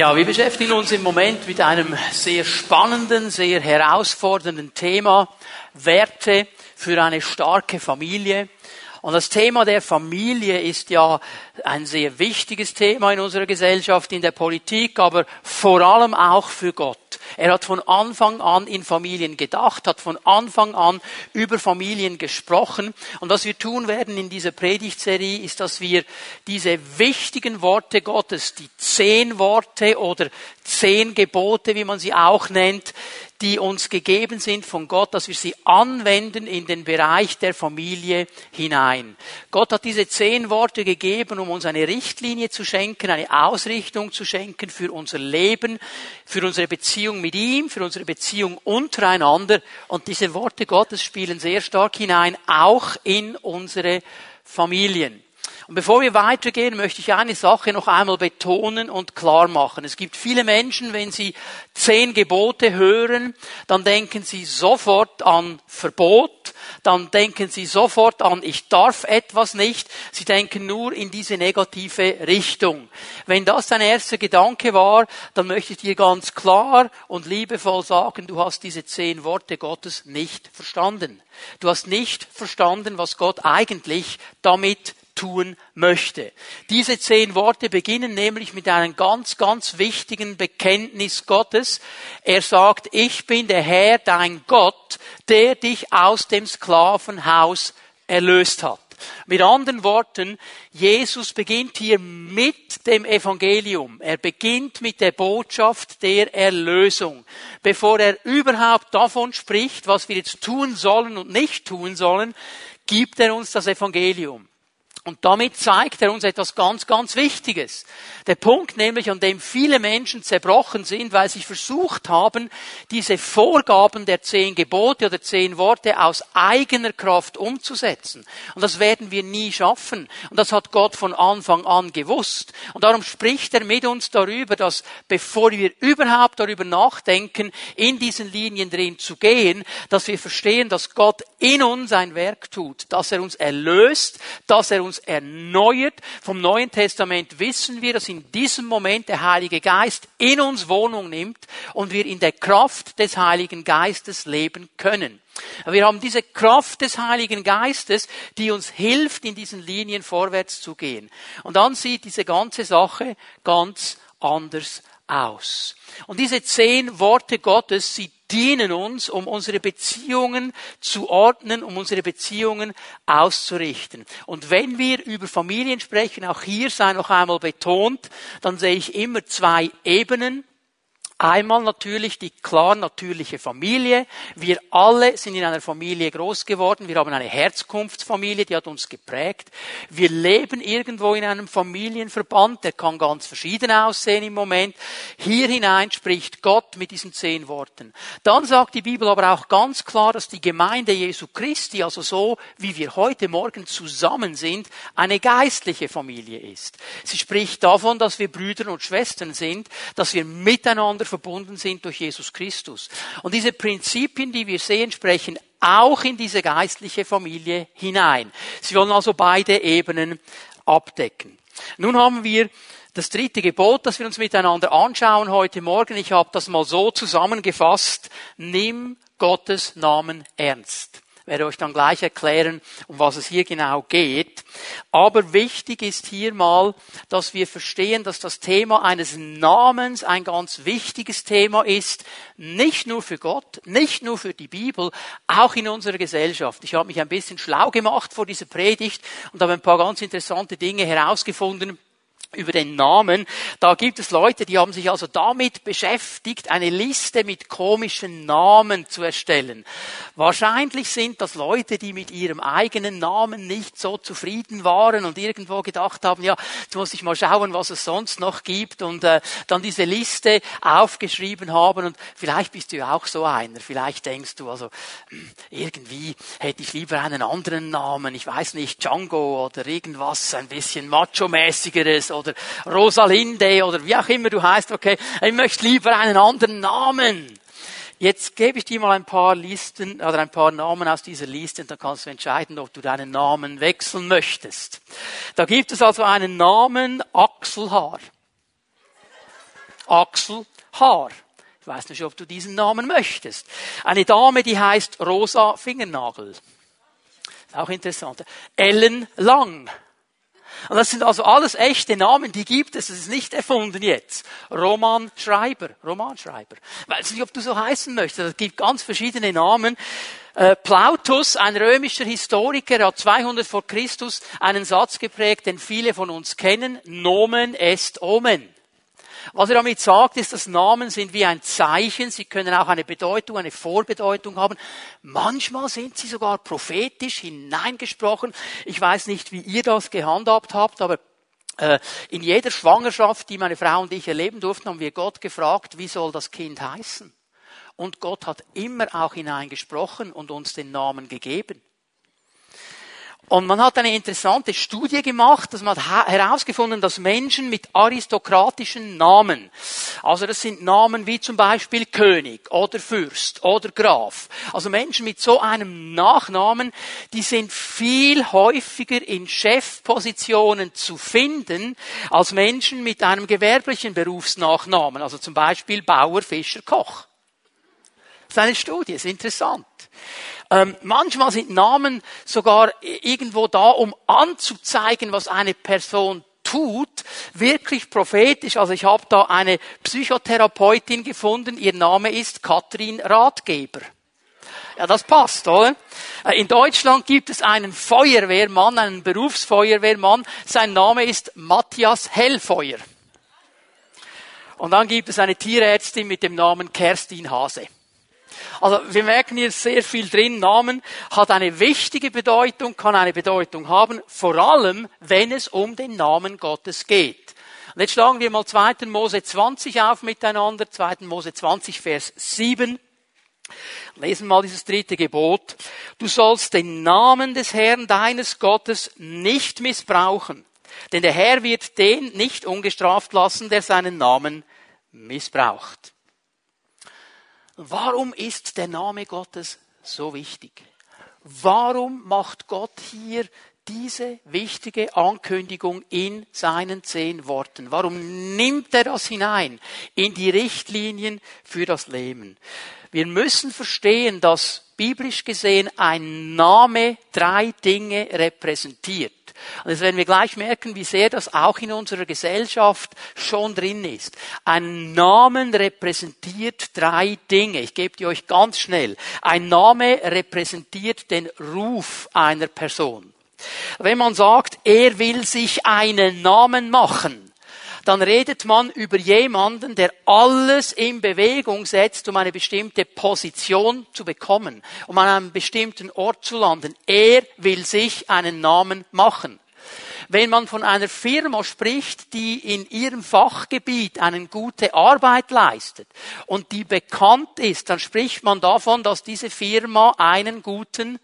Ja, wir beschäftigen uns im Moment mit einem sehr spannenden, sehr herausfordernden Thema, Werte für eine starke Familie. Und das Thema der Familie ist ja ein sehr wichtiges Thema in unserer Gesellschaft, in der Politik, aber vor allem auch für Gott. Er hat von Anfang an in Familien gedacht, hat von Anfang an über Familien gesprochen. Und was wir tun werden in dieser Predigtserie ist, dass wir diese wichtigen Worte Gottes, die zehn Worte oder zehn Gebote, wie man sie auch nennt, die uns gegeben sind von Gott, dass wir sie anwenden in den Bereich der Familie hinein. Gott hat diese zehn Worte gegeben, um uns eine Richtlinie zu schenken, eine Ausrichtung zu schenken für unser Leben, für unsere Beziehung mit ihm, für unsere Beziehung untereinander. Und diese Worte Gottes spielen sehr stark hinein, auch in unsere Familien. Und bevor wir weitergehen, möchte ich eine Sache noch einmal betonen und klar machen. Es gibt viele Menschen, wenn sie zehn Gebote hören, dann denken sie sofort an Verbot, dann denken sie sofort an, ich darf etwas nicht. Sie denken nur in diese negative Richtung. Wenn das dein erster Gedanke war, dann möchte ich dir ganz klar und liebevoll sagen, du hast diese zehn Worte Gottes nicht verstanden. Du hast nicht verstanden, was Gott eigentlich damit tun möchte. Diese zehn Worte beginnen nämlich mit einem ganz, ganz wichtigen Bekenntnis Gottes. Er sagt, ich bin der Herr, dein Gott, der dich aus dem Sklavenhaus erlöst hat. Mit anderen Worten, Jesus beginnt hier mit dem Evangelium. Er beginnt mit der Botschaft der Erlösung. Bevor er überhaupt davon spricht, was wir jetzt tun sollen und nicht tun sollen, gibt er uns das Evangelium. Und damit zeigt er uns etwas ganz, ganz Wichtiges. Der Punkt nämlich, an dem viele Menschen zerbrochen sind, weil sie versucht haben, diese Vorgaben der zehn Gebote oder zehn Worte aus eigener Kraft umzusetzen. Und das werden wir nie schaffen. Und das hat Gott von Anfang an gewusst. Und darum spricht er mit uns darüber, dass bevor wir überhaupt darüber nachdenken, in diesen Linien drin zu gehen, dass wir verstehen, dass Gott in uns ein Werk tut, dass er uns erlöst, dass er uns erneuert. Vom Neuen Testament wissen wir, dass in diesem Moment der Heilige Geist in uns Wohnung nimmt und wir in der Kraft des Heiligen Geistes leben können. Wir haben diese Kraft des Heiligen Geistes, die uns hilft, in diesen Linien vorwärts zu gehen. Und dann sieht diese ganze Sache ganz anders aus. Und diese zehn Worte Gottes, sie dienen uns, um unsere Beziehungen zu ordnen, um unsere Beziehungen auszurichten. Und wenn wir über Familien sprechen, auch hier sei noch einmal betont, dann sehe ich immer zwei Ebenen. Einmal natürlich die klar natürliche Familie. Wir alle sind in einer Familie groß geworden. Wir haben eine Herzkunftsfamilie, die hat uns geprägt. Wir leben irgendwo in einem Familienverband, der kann ganz verschieden aussehen im Moment. Hier hinein spricht Gott mit diesen zehn Worten. Dann sagt die Bibel aber auch ganz klar, dass die Gemeinde Jesu Christi, also so wie wir heute Morgen zusammen sind, eine geistliche Familie ist. Sie spricht davon, dass wir Brüder und Schwestern sind, dass wir miteinander verbunden sind durch Jesus Christus. Und diese Prinzipien, die wir sehen, sprechen auch in diese geistliche Familie hinein. Sie wollen also beide Ebenen abdecken. Nun haben wir das dritte Gebot, das wir uns miteinander anschauen heute Morgen. Ich habe das mal so zusammengefasst. Nimm Gottes Namen ernst werde euch dann gleich erklären, um was es hier genau geht. Aber wichtig ist hier mal, dass wir verstehen, dass das Thema eines Namens ein ganz wichtiges Thema ist, nicht nur für Gott, nicht nur für die Bibel, auch in unserer Gesellschaft. Ich habe mich ein bisschen schlau gemacht vor dieser Predigt und habe ein paar ganz interessante Dinge herausgefunden über den Namen. Da gibt es Leute, die haben sich also damit beschäftigt, eine Liste mit komischen Namen zu erstellen. Wahrscheinlich sind das Leute, die mit ihrem eigenen Namen nicht so zufrieden waren und irgendwo gedacht haben, ja, jetzt muss ich mal schauen, was es sonst noch gibt und äh, dann diese Liste aufgeschrieben haben und vielleicht bist du ja auch so einer. Vielleicht denkst du also, irgendwie hätte ich lieber einen anderen Namen, ich weiß nicht, Django oder irgendwas, ein bisschen macho-mäßigeres oder Rosalinde oder wie auch immer du heißt, okay, ich möchte lieber einen anderen Namen. Jetzt gebe ich dir mal ein paar Listen oder ein paar Namen aus dieser Liste und dann kannst du entscheiden, ob du deinen Namen wechseln möchtest. Da gibt es also einen Namen Achselhaar. Axel Haar. Ich weiß nicht, ob du diesen Namen möchtest. Eine Dame, die heißt Rosa Fingernagel. Auch interessant. Ellen Lang. Und das sind also alles echte Namen, die gibt es, das ist nicht erfunden jetzt. Roman Schreiber, Romanschreiber. Ich weiß nicht, ob du so heißen möchtest, es gibt ganz verschiedene Namen. Äh, Plautus, ein römischer Historiker, hat 200 vor Christus einen Satz geprägt, den viele von uns kennen. Nomen est omen. Was er damit sagt, ist, dass Namen sind wie ein Zeichen. Sie können auch eine Bedeutung, eine Vorbedeutung haben. Manchmal sind sie sogar prophetisch hineingesprochen. Ich weiß nicht, wie ihr das gehandhabt habt, aber äh, in jeder Schwangerschaft, die meine Frau und ich erleben durften, haben wir Gott gefragt, wie soll das Kind heißen? Und Gott hat immer auch hineingesprochen und uns den Namen gegeben. Und man hat eine interessante Studie gemacht, dass man hat herausgefunden, dass Menschen mit aristokratischen Namen, also das sind Namen wie zum Beispiel König oder Fürst oder Graf, also Menschen mit so einem Nachnamen, die sind viel häufiger in Chefpositionen zu finden als Menschen mit einem gewerblichen Berufsnachnamen, also zum Beispiel Bauer, Fischer, Koch. Das ist eine Studie, ist interessant. Ähm, manchmal sind Namen sogar irgendwo da, um anzuzeigen, was eine Person tut, wirklich prophetisch. Also ich habe da eine Psychotherapeutin gefunden, ihr Name ist Katrin Ratgeber. Ja, das passt, oder? Äh, in Deutschland gibt es einen Feuerwehrmann, einen Berufsfeuerwehrmann. Sein Name ist Matthias Hellfeuer. Und dann gibt es eine Tierärztin mit dem Namen Kerstin Hase. Also wir merken hier sehr viel drin. Namen hat eine wichtige Bedeutung, kann eine Bedeutung haben, vor allem wenn es um den Namen Gottes geht. Und jetzt schlagen wir mal 2. Mose 20 auf miteinander. 2. Mose 20, Vers 7. Lesen mal dieses dritte Gebot. Du sollst den Namen des Herrn deines Gottes nicht missbrauchen. Denn der Herr wird den nicht ungestraft lassen, der seinen Namen missbraucht. Warum ist der Name Gottes so wichtig? Warum macht Gott hier diese wichtige Ankündigung in seinen zehn Worten? Warum nimmt er das hinein in die Richtlinien für das Leben? Wir müssen verstehen, dass biblisch gesehen ein Name drei Dinge repräsentiert. Und jetzt werden wir gleich merken, wie sehr das auch in unserer Gesellschaft schon drin ist. Ein Namen repräsentiert drei Dinge. Ich gebe die euch ganz schnell. Ein Name repräsentiert den Ruf einer Person. Wenn man sagt, er will sich einen Namen machen, dann redet man über jemanden, der alles in Bewegung setzt, um eine bestimmte Position zu bekommen, um an einem bestimmten Ort zu landen. Er will sich einen Namen machen. Wenn man von einer Firma spricht, die in ihrem Fachgebiet eine gute Arbeit leistet und die bekannt ist, dann spricht man davon, dass diese Firma einen guten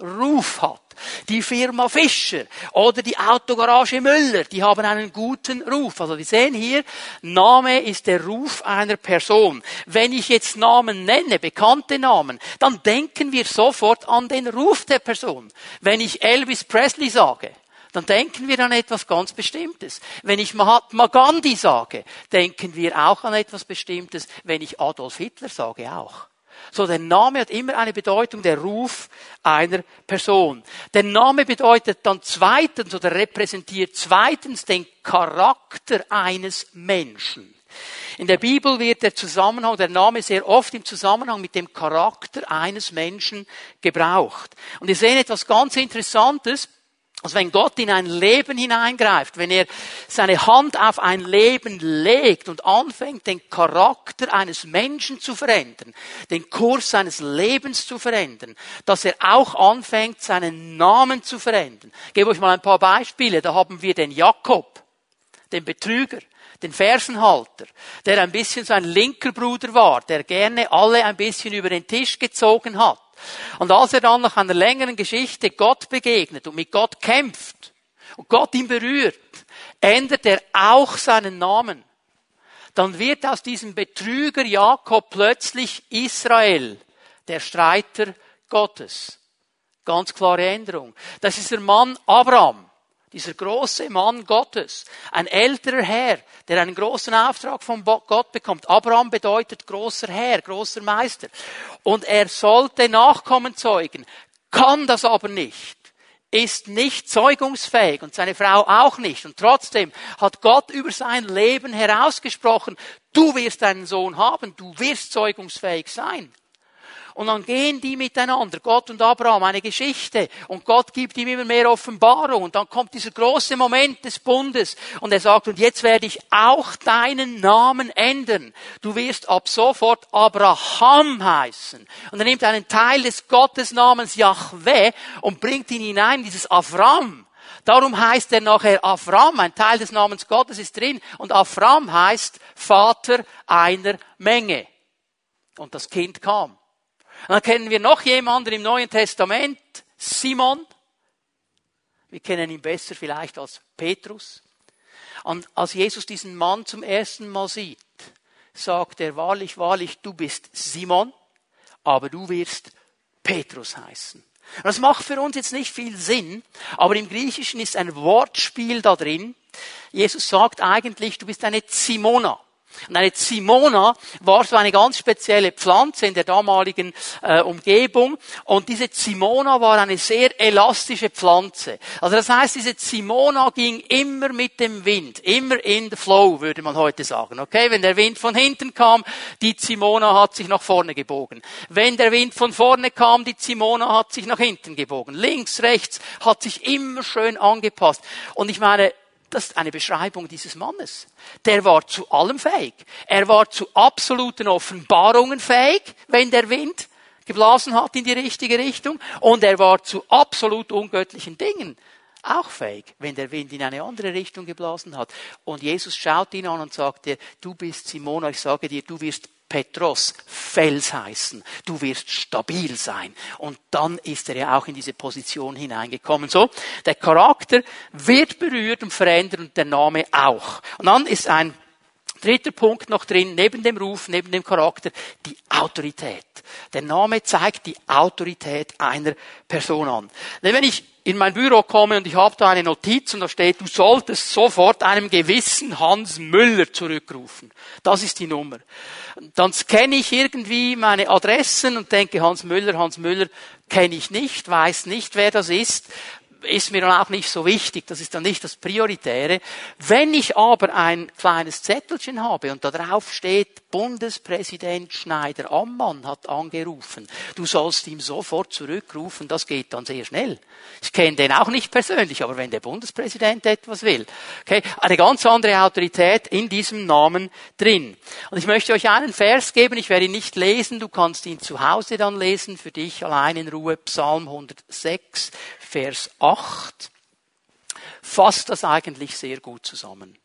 Ruf hat. Die Firma Fischer oder die Autogarage Müller, die haben einen guten Ruf. Also wir sehen hier, Name ist der Ruf einer Person. Wenn ich jetzt Namen nenne, bekannte Namen, dann denken wir sofort an den Ruf der Person. Wenn ich Elvis Presley sage, dann denken wir an etwas ganz Bestimmtes. Wenn ich Mahatma Gandhi sage, denken wir auch an etwas Bestimmtes. Wenn ich Adolf Hitler sage, auch. So, der Name hat immer eine Bedeutung, der Ruf einer Person. Der Name bedeutet dann zweitens oder repräsentiert zweitens den Charakter eines Menschen. In der Bibel wird der Zusammenhang, der Name sehr oft im Zusammenhang mit dem Charakter eines Menschen gebraucht. Und wir sehen etwas ganz Interessantes. Also wenn Gott in ein Leben hineingreift, wenn er seine Hand auf ein Leben legt und anfängt, den Charakter eines Menschen zu verändern, den Kurs seines Lebens zu verändern, dass er auch anfängt, seinen Namen zu verändern. Ich gebe euch mal ein paar Beispiele. Da haben wir den Jakob, den Betrüger, den Fersenhalter, der ein bisschen sein linker Bruder war, der gerne alle ein bisschen über den Tisch gezogen hat. Und als er dann nach einer längeren Geschichte Gott begegnet und mit Gott kämpft und Gott ihn berührt, ändert er auch seinen Namen. Dann wird aus diesem Betrüger Jakob plötzlich Israel, der Streiter Gottes. Ganz klare Änderung. Das ist der Mann Abraham. Dieser große Mann Gottes, ein älterer Herr, der einen großen Auftrag von Gott bekommt. Abraham bedeutet großer Herr, großer Meister. Und er sollte Nachkommen zeugen, kann das aber nicht ist nicht zeugungsfähig und seine Frau auch nicht. Und trotzdem hat Gott über sein Leben herausgesprochen, du wirst einen Sohn haben, du wirst zeugungsfähig sein. Und dann gehen die miteinander, Gott und Abraham, eine Geschichte. Und Gott gibt ihm immer mehr Offenbarung. Und dann kommt dieser große Moment des Bundes. Und er sagt, und jetzt werde ich auch deinen Namen ändern. Du wirst ab sofort Abraham heißen. Und er nimmt einen Teil des Gottesnamens Yahweh und bringt ihn hinein, dieses Avram. Darum heißt er nachher Avram, ein Teil des Namens Gottes ist drin. Und Avram heißt Vater einer Menge. Und das Kind kam. Und dann kennen wir noch jemanden im Neuen Testament, Simon. Wir kennen ihn besser vielleicht als Petrus. Und als Jesus diesen Mann zum ersten Mal sieht, sagt er, wahrlich, wahrlich, du bist Simon, aber du wirst Petrus heißen. Das macht für uns jetzt nicht viel Sinn, aber im Griechischen ist ein Wortspiel da drin. Jesus sagt eigentlich, du bist eine Simona. Und eine Zimona war so eine ganz spezielle Pflanze in der damaligen äh, Umgebung. Und diese Zimona war eine sehr elastische Pflanze. Also das heißt, diese Zimona ging immer mit dem Wind, immer in the flow, würde man heute sagen. Okay, wenn der Wind von hinten kam, die Zimona hat sich nach vorne gebogen. Wenn der Wind von vorne kam, die Zimona hat sich nach hinten gebogen. Links, rechts, hat sich immer schön angepasst. Und ich meine, das ist eine Beschreibung dieses Mannes. Der war zu allem fähig. Er war zu absoluten Offenbarungen fähig, wenn der Wind geblasen hat in die richtige Richtung. Und er war zu absolut ungöttlichen Dingen auch fähig, wenn der Wind in eine andere Richtung geblasen hat. Und Jesus schaut ihn an und sagt dir, du bist Simona, ich sage dir, du wirst Petros, Fels heißen. Du wirst stabil sein. Und dann ist er ja auch in diese Position hineingekommen. So, der Charakter wird berührt und verändert und der Name auch. Und dann ist ein dritter Punkt noch drin, neben dem Ruf, neben dem Charakter, die Autorität. Der Name zeigt die Autorität einer Person an. Wenn ich in mein Büro komme und ich habe da eine Notiz und da steht, du solltest sofort einem gewissen Hans Müller zurückrufen. Das ist die Nummer. Dann scanne ich irgendwie meine Adressen und denke, Hans Müller, Hans Müller kenne ich nicht, weiß nicht, wer das ist ist mir dann auch nicht so wichtig, das ist dann nicht das Prioritäre. Wenn ich aber ein kleines Zettelchen habe und da drauf steht, Bundespräsident Schneider Ammann hat angerufen, du sollst ihm sofort zurückrufen, das geht dann sehr schnell. Ich kenne den auch nicht persönlich, aber wenn der Bundespräsident etwas will, okay, eine ganz andere Autorität in diesem Namen drin. Und ich möchte euch einen Vers geben, ich werde ihn nicht lesen, du kannst ihn zu Hause dann lesen, für dich allein in Ruhe, Psalm 106, Vers 8 fasst das eigentlich sehr gut zusammen.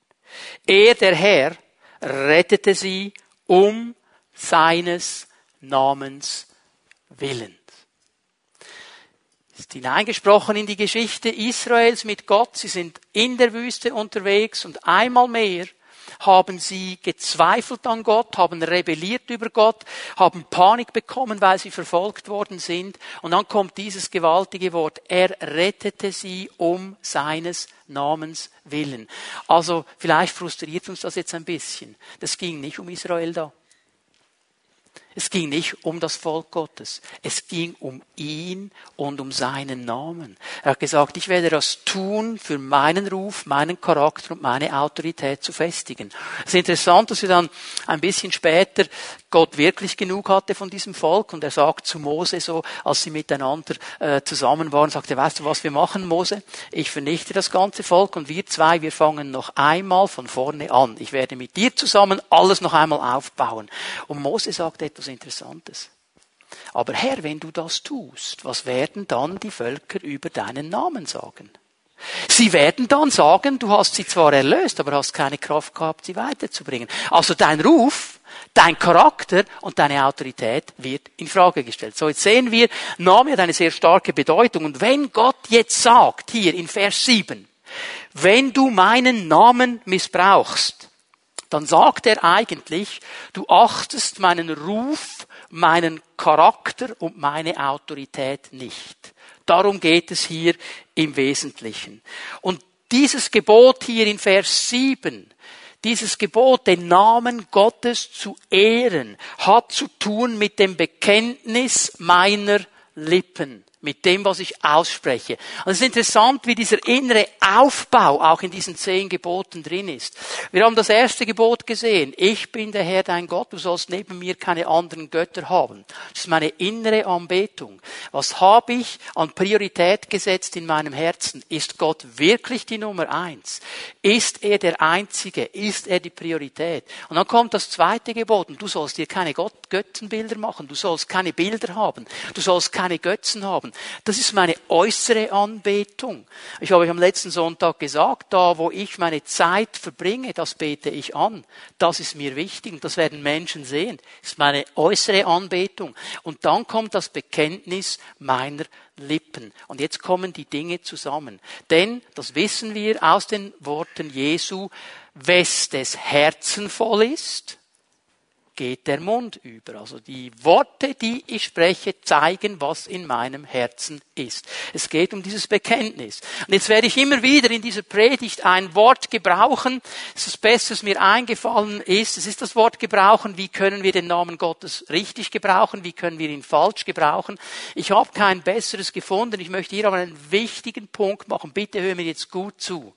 Er, der Herr, rettete sie um seines Namens willen. Ist hineingesprochen in die Geschichte Israels mit Gott. Sie sind in der Wüste unterwegs und einmal mehr haben sie gezweifelt an Gott, haben rebelliert über Gott, haben Panik bekommen, weil sie verfolgt worden sind. Und dann kommt dieses gewaltige Wort. Er rettete sie um seines Namens willen. Also vielleicht frustriert uns das jetzt ein bisschen. Das ging nicht um Israel da. Es ging nicht um das Volk Gottes. Es ging um ihn und um seinen Namen. Er hat gesagt, ich werde das tun für meinen Ruf, meinen Charakter und meine Autorität zu festigen. Es ist interessant, dass wir dann ein bisschen später Gott wirklich genug hatte von diesem Volk und er sagt zu Mose so, als sie miteinander äh, zusammen waren, sagt er, weißt du, was wir machen, Mose? Ich vernichte das ganze Volk und wir zwei, wir fangen noch einmal von vorne an. Ich werde mit dir zusammen alles noch einmal aufbauen. Und Mose sagt etwas etwas Interessantes. Aber Herr, wenn du das tust, was werden dann die Völker über deinen Namen sagen? Sie werden dann sagen, du hast sie zwar erlöst, aber hast keine Kraft gehabt, sie weiterzubringen. Also dein Ruf, dein Charakter und deine Autorität wird in Frage gestellt. So, jetzt sehen wir, Name hat eine sehr starke Bedeutung. Und wenn Gott jetzt sagt, hier in Vers 7, wenn du meinen Namen missbrauchst, dann sagt er eigentlich, du achtest meinen Ruf, meinen Charakter und meine Autorität nicht. Darum geht es hier im Wesentlichen. Und dieses Gebot hier in Vers 7, dieses Gebot, den Namen Gottes zu ehren, hat zu tun mit dem Bekenntnis meiner Lippen mit dem, was ich ausspreche. Und es ist interessant, wie dieser innere Aufbau auch in diesen zehn Geboten drin ist. Wir haben das erste Gebot gesehen. Ich bin der Herr dein Gott, du sollst neben mir keine anderen Götter haben. Das ist meine innere Anbetung. Was habe ich an Priorität gesetzt in meinem Herzen? Ist Gott wirklich die Nummer eins? Ist er der Einzige? Ist er die Priorität? Und dann kommt das zweite Gebot. Und du sollst dir keine Götzenbilder machen. Du sollst keine Bilder haben. Du sollst keine Götzen haben. Das ist meine äußere Anbetung. Ich habe euch am letzten Sonntag gesagt, da wo ich meine Zeit verbringe, das bete ich an. Das ist mir wichtig und das werden Menschen sehen. Das ist meine äußere Anbetung. Und dann kommt das Bekenntnis meiner Lippen. Und jetzt kommen die Dinge zusammen. Denn, das wissen wir aus den Worten Jesu, wes des Herzen voll ist, geht der Mund über. Also die Worte, die ich spreche, zeigen, was in meinem Herzen ist. Es geht um dieses Bekenntnis. Und jetzt werde ich immer wieder in dieser Predigt ein Wort gebrauchen. Das, ist das Beste, was mir eingefallen ist. Es ist das Wort gebrauchen. Wie können wir den Namen Gottes richtig gebrauchen? Wie können wir ihn falsch gebrauchen? Ich habe kein besseres gefunden. Ich möchte hier aber einen wichtigen Punkt machen. Bitte hör mir jetzt gut zu.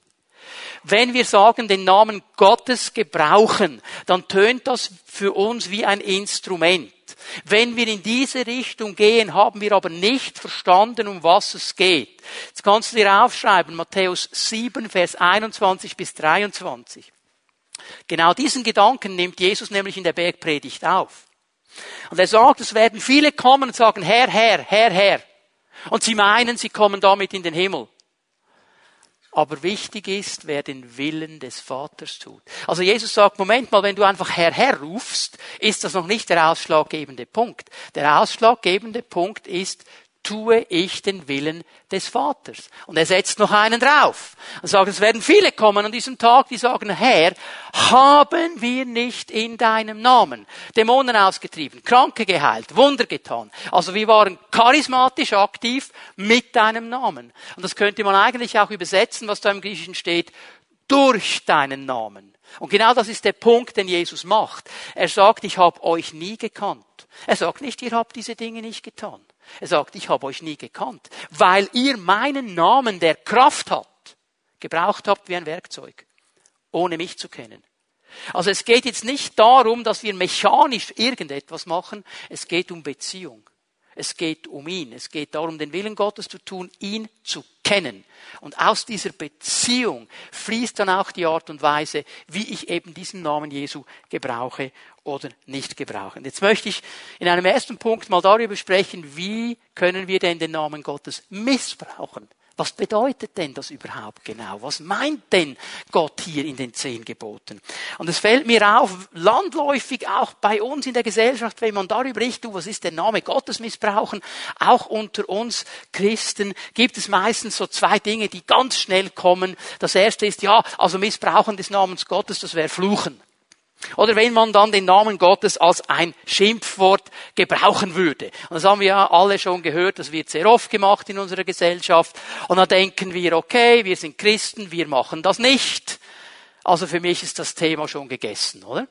Wenn wir sagen, den Namen Gottes gebrauchen, dann tönt das für uns wie ein Instrument. Wenn wir in diese Richtung gehen, haben wir aber nicht verstanden, um was es geht. Jetzt kannst du dir aufschreiben, Matthäus 7, Vers 21 bis 23. Genau diesen Gedanken nimmt Jesus nämlich in der Bergpredigt auf. Und er sagt, es werden viele kommen und sagen, Herr, Herr, Herr, Herr. Und sie meinen, sie kommen damit in den Himmel. Aber wichtig ist, wer den Willen des Vaters tut. Also Jesus sagt, Moment mal, wenn du einfach Herr, Herr rufst, ist das noch nicht der ausschlaggebende Punkt. Der ausschlaggebende Punkt ist, tue ich den Willen des Vaters. Und er setzt noch einen drauf. Und sagt, es werden viele kommen an diesem Tag, die sagen, Herr, haben wir nicht in deinem Namen Dämonen ausgetrieben, Kranke geheilt, Wunder getan. Also wir waren charismatisch aktiv mit deinem Namen. Und das könnte man eigentlich auch übersetzen, was da im Griechischen steht, durch deinen Namen. Und genau das ist der Punkt, den Jesus macht. Er sagt, ich habe euch nie gekannt. Er sagt nicht, ihr habt diese Dinge nicht getan. Er sagt, ich habe euch nie gekannt, weil ihr meinen Namen, der Kraft hat, gebraucht habt wie ein Werkzeug, ohne mich zu kennen. Also es geht jetzt nicht darum, dass wir mechanisch irgendetwas machen, es geht um Beziehung. Es geht um ihn. Es geht darum, den Willen Gottes zu tun, ihn zu kennen. Und aus dieser Beziehung fließt dann auch die Art und Weise, wie ich eben diesen Namen Jesu gebrauche oder nicht gebrauche. Jetzt möchte ich in einem ersten Punkt mal darüber sprechen, wie können wir denn den Namen Gottes missbrauchen. Was bedeutet denn das überhaupt genau? Was meint denn Gott hier in den zehn Geboten? Und es fällt mir auf, landläufig auch bei uns in der Gesellschaft, wenn man darüber spricht, du, was ist der Name Gottes missbrauchen? Auch unter uns Christen gibt es meistens so zwei Dinge, die ganz schnell kommen. Das erste ist, ja, also Missbrauchen des Namens Gottes, das wäre Fluchen. Oder wenn man dann den Namen Gottes als ein Schimpfwort gebrauchen würde. Und das haben wir ja alle schon gehört, das wird sehr oft gemacht in unserer Gesellschaft. Und dann denken wir, okay, wir sind Christen, wir machen das nicht. Also für mich ist das Thema schon gegessen, oder?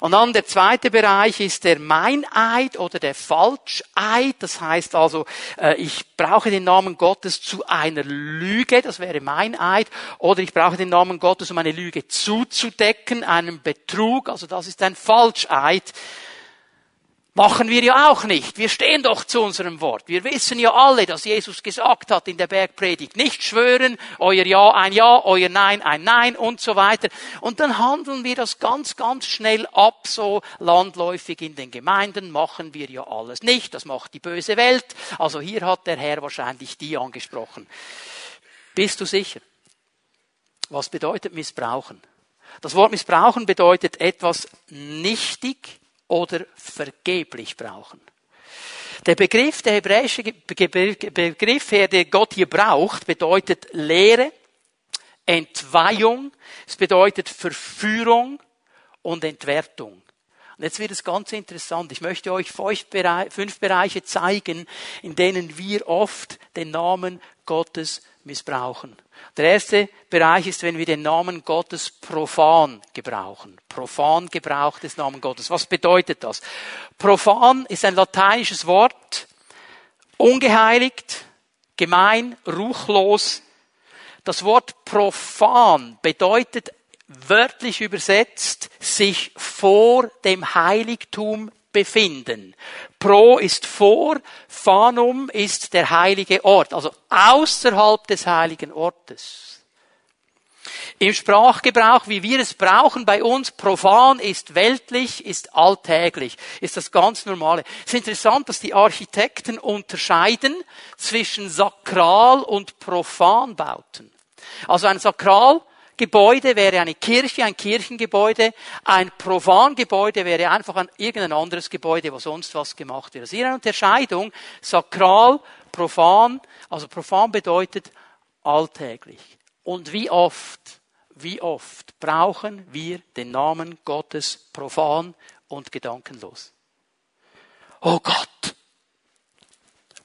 Und dann der zweite Bereich ist der Meineid oder der Falscheid. Das heißt also, äh, ich brauche den Namen Gottes zu einer Lüge, das wäre Meineid. Oder ich brauche den Namen Gottes, um eine Lüge zuzudecken, einen Betrug, also das ist ein Falscheid. Machen wir ja auch nicht. Wir stehen doch zu unserem Wort. Wir wissen ja alle, dass Jesus gesagt hat in der Bergpredigt, nicht schwören, euer Ja ein Ja, euer Nein ein Nein und so weiter. Und dann handeln wir das ganz, ganz schnell ab, so landläufig in den Gemeinden machen wir ja alles nicht. Das macht die böse Welt. Also hier hat der Herr wahrscheinlich die angesprochen. Bist du sicher? Was bedeutet missbrauchen? Das Wort missbrauchen bedeutet etwas nichtig, oder vergeblich brauchen. Der Begriff, der hebräische Begriff, der Gott hier braucht, bedeutet Lehre, Entweihung, es bedeutet Verführung und Entwertung. Und jetzt wird es ganz interessant. Ich möchte euch fünf Bereiche zeigen, in denen wir oft den Namen Gottes missbrauchen. Der erste Bereich ist, wenn wir den Namen Gottes profan gebrauchen. Profan Gebrauch des Namen Gottes. Was bedeutet das? Profan ist ein lateinisches Wort, ungeheiligt, gemein, ruchlos. Das Wort profan bedeutet wörtlich übersetzt sich vor dem Heiligtum befinden. Pro ist vor, Phanum ist der heilige Ort, also außerhalb des heiligen Ortes. Im Sprachgebrauch, wie wir es brauchen bei uns, profan ist weltlich, ist alltäglich, ist das ganz normale. Es ist interessant, dass die Architekten unterscheiden zwischen sakral und profan Bauten. Also ein sakral Gebäude wäre eine Kirche, ein Kirchengebäude. Ein Profangebäude wäre einfach ein, irgendein anderes Gebäude, wo sonst was gemacht wird. Also hier eine Unterscheidung. Sakral, profan. Also profan bedeutet alltäglich. Und wie oft, wie oft brauchen wir den Namen Gottes profan und gedankenlos? Oh Gott!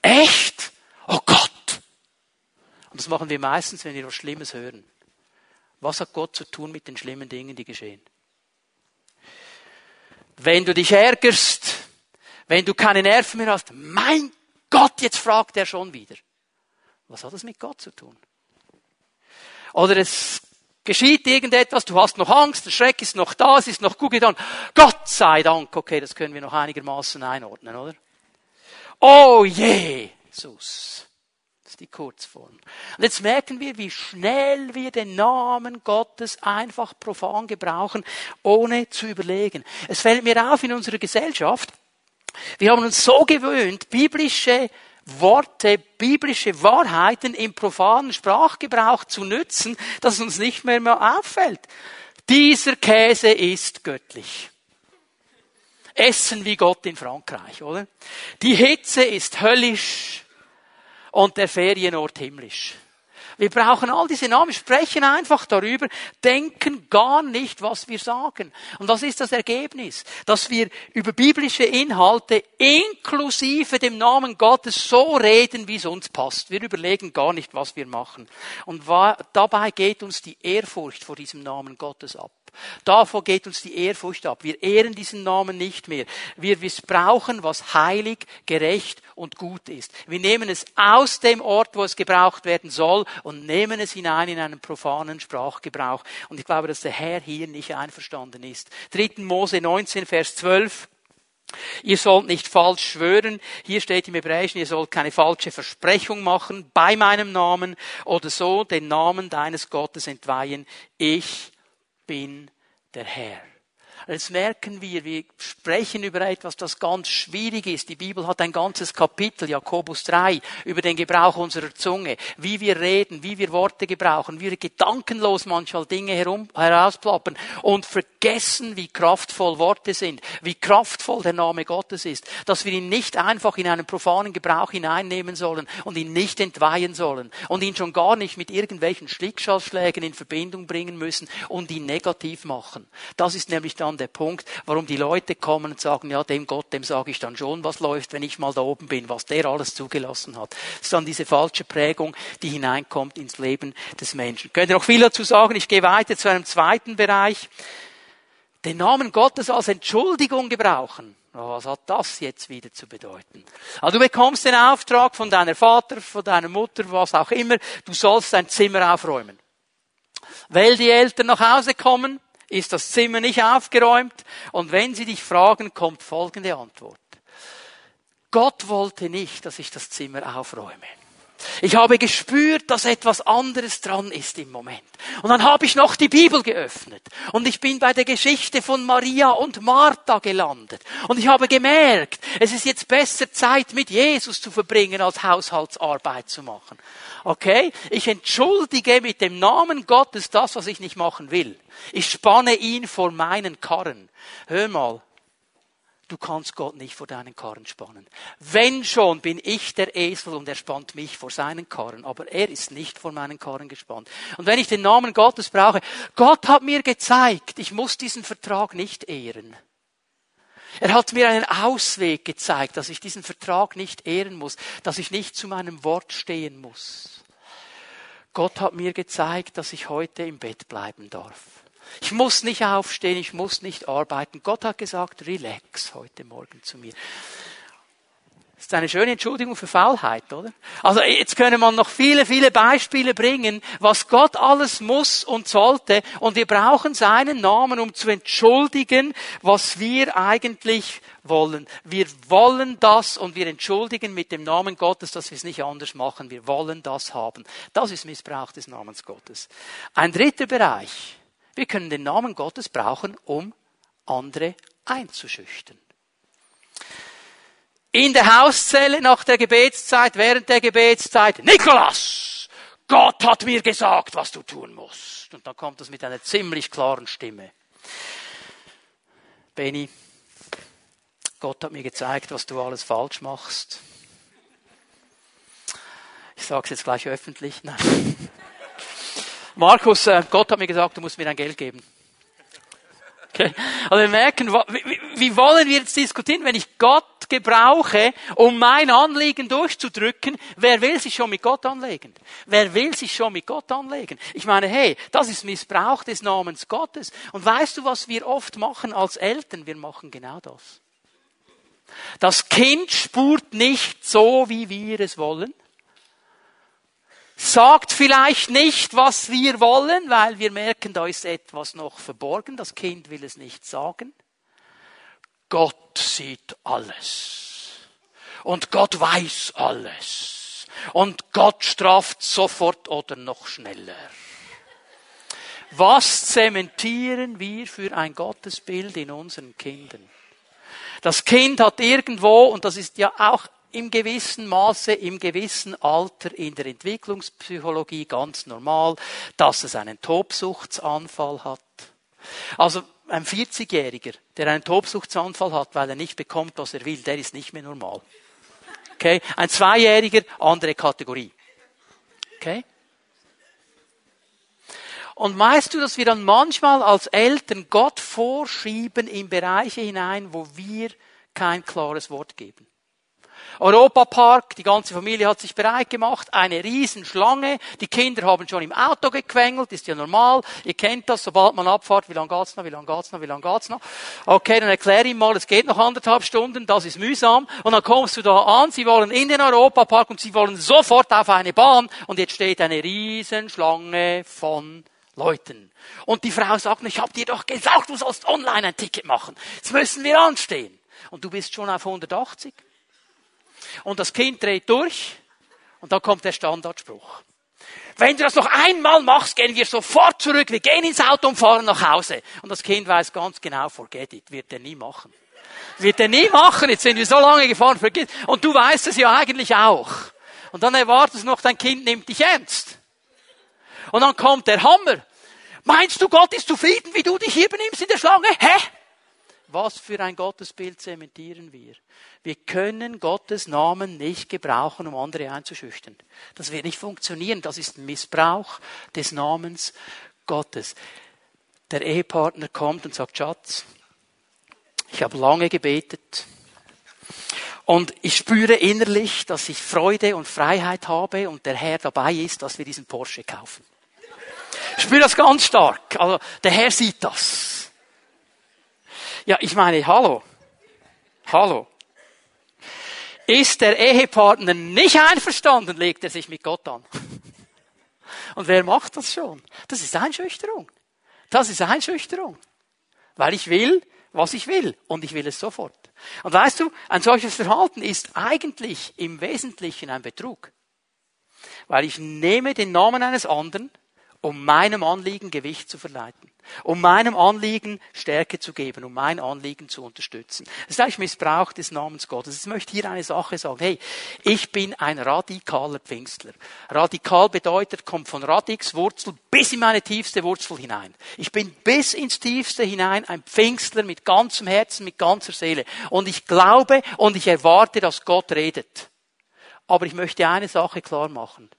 Echt? Oh Gott! Und das machen wir meistens, wenn wir was Schlimmes hören. Was hat Gott zu tun mit den schlimmen Dingen, die geschehen? Wenn du dich ärgerst, wenn du keine Nerven mehr hast, mein Gott, jetzt fragt er schon wieder. Was hat das mit Gott zu tun? Oder es geschieht irgendetwas, du hast noch Angst, der Schreck ist noch da, es ist noch gut getan. Gott sei Dank, okay, das können wir noch einigermaßen einordnen, oder? Oh je, Jesus ist die Kurzform. Und jetzt merken wir, wie schnell wir den Namen Gottes einfach profan gebrauchen, ohne zu überlegen. Es fällt mir auf in unserer Gesellschaft, wir haben uns so gewöhnt, biblische Worte, biblische Wahrheiten im profanen Sprachgebrauch zu nützen, dass es uns nicht mehr, mehr auffällt. Dieser Käse ist göttlich. Essen wie Gott in Frankreich, oder? Die Hitze ist höllisch und der Ferienort himmlisch. Wir brauchen all diese Namen, sprechen einfach darüber, denken gar nicht, was wir sagen. Und was ist das Ergebnis? Dass wir über biblische Inhalte inklusive dem Namen Gottes so reden, wie es uns passt. Wir überlegen gar nicht, was wir machen. Und dabei geht uns die Ehrfurcht vor diesem Namen Gottes ab. Davor geht uns die Ehrfurcht ab. Wir ehren diesen Namen nicht mehr. Wir missbrauchen, was heilig, gerecht und gut ist. Wir nehmen es aus dem Ort, wo es gebraucht werden soll und nehmen es hinein in einen profanen Sprachgebrauch. Und ich glaube, dass der Herr hier nicht einverstanden ist. 3. Mose 19, Vers 12. Ihr sollt nicht falsch schwören. Hier steht im Hebräischen, ihr sollt keine falsche Versprechung machen bei meinem Namen oder so den Namen deines Gottes entweihen. Ich bin der Herr. Jetzt merken wir, wir sprechen über etwas, das ganz schwierig ist. Die Bibel hat ein ganzes Kapitel, Jakobus 3, über den Gebrauch unserer Zunge, wie wir reden, wie wir Worte gebrauchen, wie wir gedankenlos manchmal Dinge herum, herausplappern und vergessen, wie kraftvoll Worte sind, wie kraftvoll der Name Gottes ist, dass wir ihn nicht einfach in einen profanen Gebrauch hineinnehmen sollen und ihn nicht entweihen sollen und ihn schon gar nicht mit irgendwelchen Schlickschallschlägen in Verbindung bringen müssen und ihn negativ machen. Das ist nämlich dann dann der Punkt, warum die Leute kommen und sagen, ja, dem Gott, dem sage ich dann schon, was läuft, wenn ich mal da oben bin, was der alles zugelassen hat. Das ist dann diese falsche Prägung, die hineinkommt ins Leben des Menschen. Könnt ihr noch viel dazu sagen? Ich gehe weiter zu einem zweiten Bereich. Den Namen Gottes als Entschuldigung gebrauchen. Was hat das jetzt wieder zu bedeuten? Also du bekommst den Auftrag von deiner Vater, von deiner Mutter, was auch immer, du sollst dein Zimmer aufräumen. Weil die Eltern nach Hause kommen, ist das Zimmer nicht aufgeräumt und wenn sie dich fragen, kommt folgende Antwort. Gott wollte nicht, dass ich das Zimmer aufräume. Ich habe gespürt, dass etwas anderes dran ist im Moment. Und dann habe ich noch die Bibel geöffnet. Und ich bin bei der Geschichte von Maria und Martha gelandet. Und ich habe gemerkt, es ist jetzt besser Zeit mit Jesus zu verbringen, als Haushaltsarbeit zu machen. Okay? Ich entschuldige mit dem Namen Gottes das, was ich nicht machen will. Ich spanne ihn vor meinen Karren. Hör mal, Du kannst Gott nicht vor deinen Karren spannen. Wenn schon bin ich der Esel und er spannt mich vor seinen Karren, aber er ist nicht vor meinen Karren gespannt. Und wenn ich den Namen Gottes brauche, Gott hat mir gezeigt, ich muss diesen Vertrag nicht ehren. Er hat mir einen Ausweg gezeigt, dass ich diesen Vertrag nicht ehren muss, dass ich nicht zu meinem Wort stehen muss. Gott hat mir gezeigt, dass ich heute im Bett bleiben darf. Ich muss nicht aufstehen, ich muss nicht arbeiten. Gott hat gesagt, relax heute Morgen zu mir. Das ist eine schöne Entschuldigung für Faulheit, oder? Also jetzt könnte man noch viele, viele Beispiele bringen, was Gott alles muss und sollte. Und wir brauchen seinen Namen, um zu entschuldigen, was wir eigentlich wollen. Wir wollen das und wir entschuldigen mit dem Namen Gottes, dass wir es nicht anders machen. Wir wollen das haben. Das ist Missbrauch des Namens Gottes. Ein dritter Bereich. Wir können den Namen Gottes brauchen, um andere einzuschüchtern in der Hauszelle nach der Gebetszeit, während der Gebetszeit, Nikolas, Gott hat mir gesagt, was du tun musst. Und dann kommt das mit einer ziemlich klaren Stimme. Benny, Gott hat mir gezeigt, was du alles falsch machst. Ich sage es jetzt gleich öffentlich. Nein. Markus, äh, Gott hat mir gesagt, du musst mir dein Geld geben. Okay. Also wir merken, wie wollen wir jetzt diskutieren, wenn ich Gott gebrauche, um mein Anliegen durchzudrücken? Wer will sich schon mit Gott anlegen? Wer will sich schon mit Gott anlegen? Ich meine, hey, das ist Missbrauch des Namens Gottes. Und weißt du, was wir oft machen als Eltern? Wir machen genau das. Das Kind spurt nicht so, wie wir es wollen sagt vielleicht nicht, was wir wollen, weil wir merken, da ist etwas noch verborgen. Das Kind will es nicht sagen. Gott sieht alles. Und Gott weiß alles. Und Gott straft sofort oder noch schneller. Was zementieren wir für ein Gottesbild in unseren Kindern? Das Kind hat irgendwo, und das ist ja auch im gewissen Maße, im gewissen Alter in der Entwicklungspsychologie ganz normal, dass es einen Tobsuchtsanfall hat. Also ein 40-Jähriger, der einen Tobsuchtsanfall hat, weil er nicht bekommt, was er will, der ist nicht mehr normal. Okay? Ein Zweijähriger, andere Kategorie. Okay? Und meinst du, dass wir dann manchmal als Eltern Gott vorschieben in Bereiche hinein, wo wir kein klares Wort geben? Europapark, die ganze Familie hat sich bereit gemacht, eine Riesenschlange, die Kinder haben schon im Auto gequengelt, ist ja normal, ihr kennt das, sobald man abfahrt, wie lange geht's noch, wie lange geht's noch, wie lange geht's noch. Okay, dann erklär ihm mal, es geht noch anderthalb Stunden, das ist mühsam, und dann kommst du da an, sie wollen in den Europapark und sie wollen sofort auf eine Bahn, und jetzt steht eine Riesenschlange von Leuten. Und die Frau sagt, ich habe dir doch gesagt, du sollst online ein Ticket machen. Jetzt müssen wir anstehen. Und du bist schon auf 180. Und das Kind dreht durch und dann kommt der Standardspruch. Wenn du das noch einmal machst, gehen wir sofort zurück, wir gehen ins Auto und fahren nach Hause. Und das Kind weiß ganz genau, forget it, wird er nie machen. Wird er nie machen, jetzt sind wir so lange gefahren, forget Und du weißt es ja eigentlich auch. Und dann erwartest du noch, dein Kind nimmt dich ernst. Und dann kommt der Hammer. Meinst du, Gott ist zufrieden, wie du dich hier benimmst in der Schlange? Hä? Was für ein Gottesbild zementieren wir? Wir können Gottes Namen nicht gebrauchen, um andere einzuschüchtern. Das wird nicht funktionieren. Das ist Missbrauch des Namens Gottes. Der Ehepartner kommt und sagt, Schatz, ich habe lange gebetet. Und ich spüre innerlich, dass ich Freude und Freiheit habe und der Herr dabei ist, dass wir diesen Porsche kaufen. Ich spüre das ganz stark. Also, der Herr sieht das. Ja, ich meine, hallo. Hallo. Ist der Ehepartner nicht einverstanden, legt er sich mit Gott an. Und wer macht das schon? Das ist Einschüchterung. Das ist Einschüchterung. Weil ich will, was ich will. Und ich will es sofort. Und weißt du, ein solches Verhalten ist eigentlich im Wesentlichen ein Betrug. Weil ich nehme den Namen eines anderen, um meinem Anliegen Gewicht zu verleiten um meinem Anliegen Stärke zu geben, um mein Anliegen zu unterstützen. Das ist eigentlich Missbrauch des Namens Gottes. Ich möchte hier eine Sache sagen. Hey, ich bin ein radikaler Pfingstler. Radikal bedeutet, kommt von Radix, Wurzel, bis in meine tiefste Wurzel hinein. Ich bin bis ins tiefste hinein ein Pfingstler mit ganzem Herzen, mit ganzer Seele. Und ich glaube und ich erwarte, dass Gott redet. Aber ich möchte eine Sache klar machen.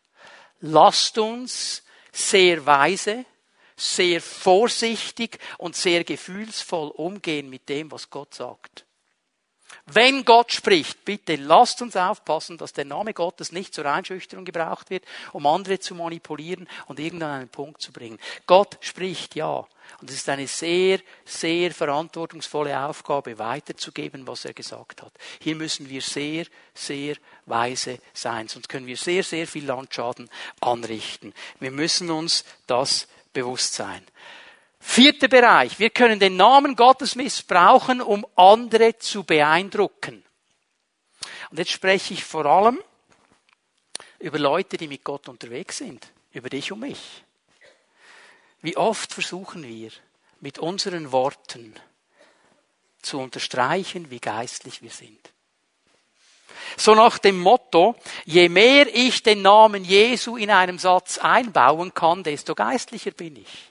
Lasst uns sehr weise, sehr vorsichtig und sehr gefühlsvoll umgehen mit dem, was Gott sagt. Wenn Gott spricht, bitte lasst uns aufpassen, dass der Name Gottes nicht zur Einschüchterung gebraucht wird, um andere zu manipulieren und irgendwann einen Punkt zu bringen. Gott spricht ja. Und es ist eine sehr, sehr verantwortungsvolle Aufgabe, weiterzugeben, was er gesagt hat. Hier müssen wir sehr, sehr weise sein, sonst können wir sehr, sehr viel Landschaden anrichten. Wir müssen uns das bewusst sein. Vierter Bereich. Wir können den Namen Gottes missbrauchen, um andere zu beeindrucken. Und jetzt spreche ich vor allem über Leute, die mit Gott unterwegs sind. Über dich und mich. Wie oft versuchen wir mit unseren Worten zu unterstreichen, wie geistlich wir sind. So nach dem Motto, je mehr ich den Namen Jesu in einem Satz einbauen kann, desto geistlicher bin ich.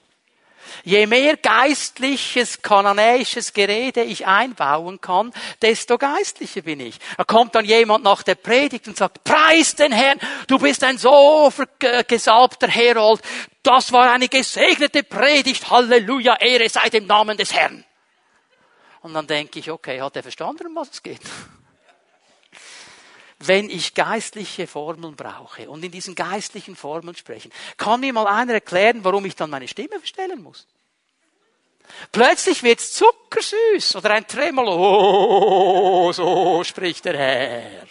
Je mehr geistliches, kananäisches Gerede ich einbauen kann, desto geistlicher bin ich. Da kommt dann jemand nach der Predigt und sagt, preis den Herrn, du bist ein so gesalbter Herold, das war eine gesegnete Predigt, Halleluja, Ehre sei dem Namen des Herrn. Und dann denke ich, okay, hat er verstanden, um was es geht? Wenn ich geistliche Formeln brauche und in diesen geistlichen Formeln sprechen. Kann mir mal einer erklären, warum ich dann meine Stimme verstellen muss? Plötzlich wird's zuckersüß oder ein Tremolo. Oh, so spricht der Herr.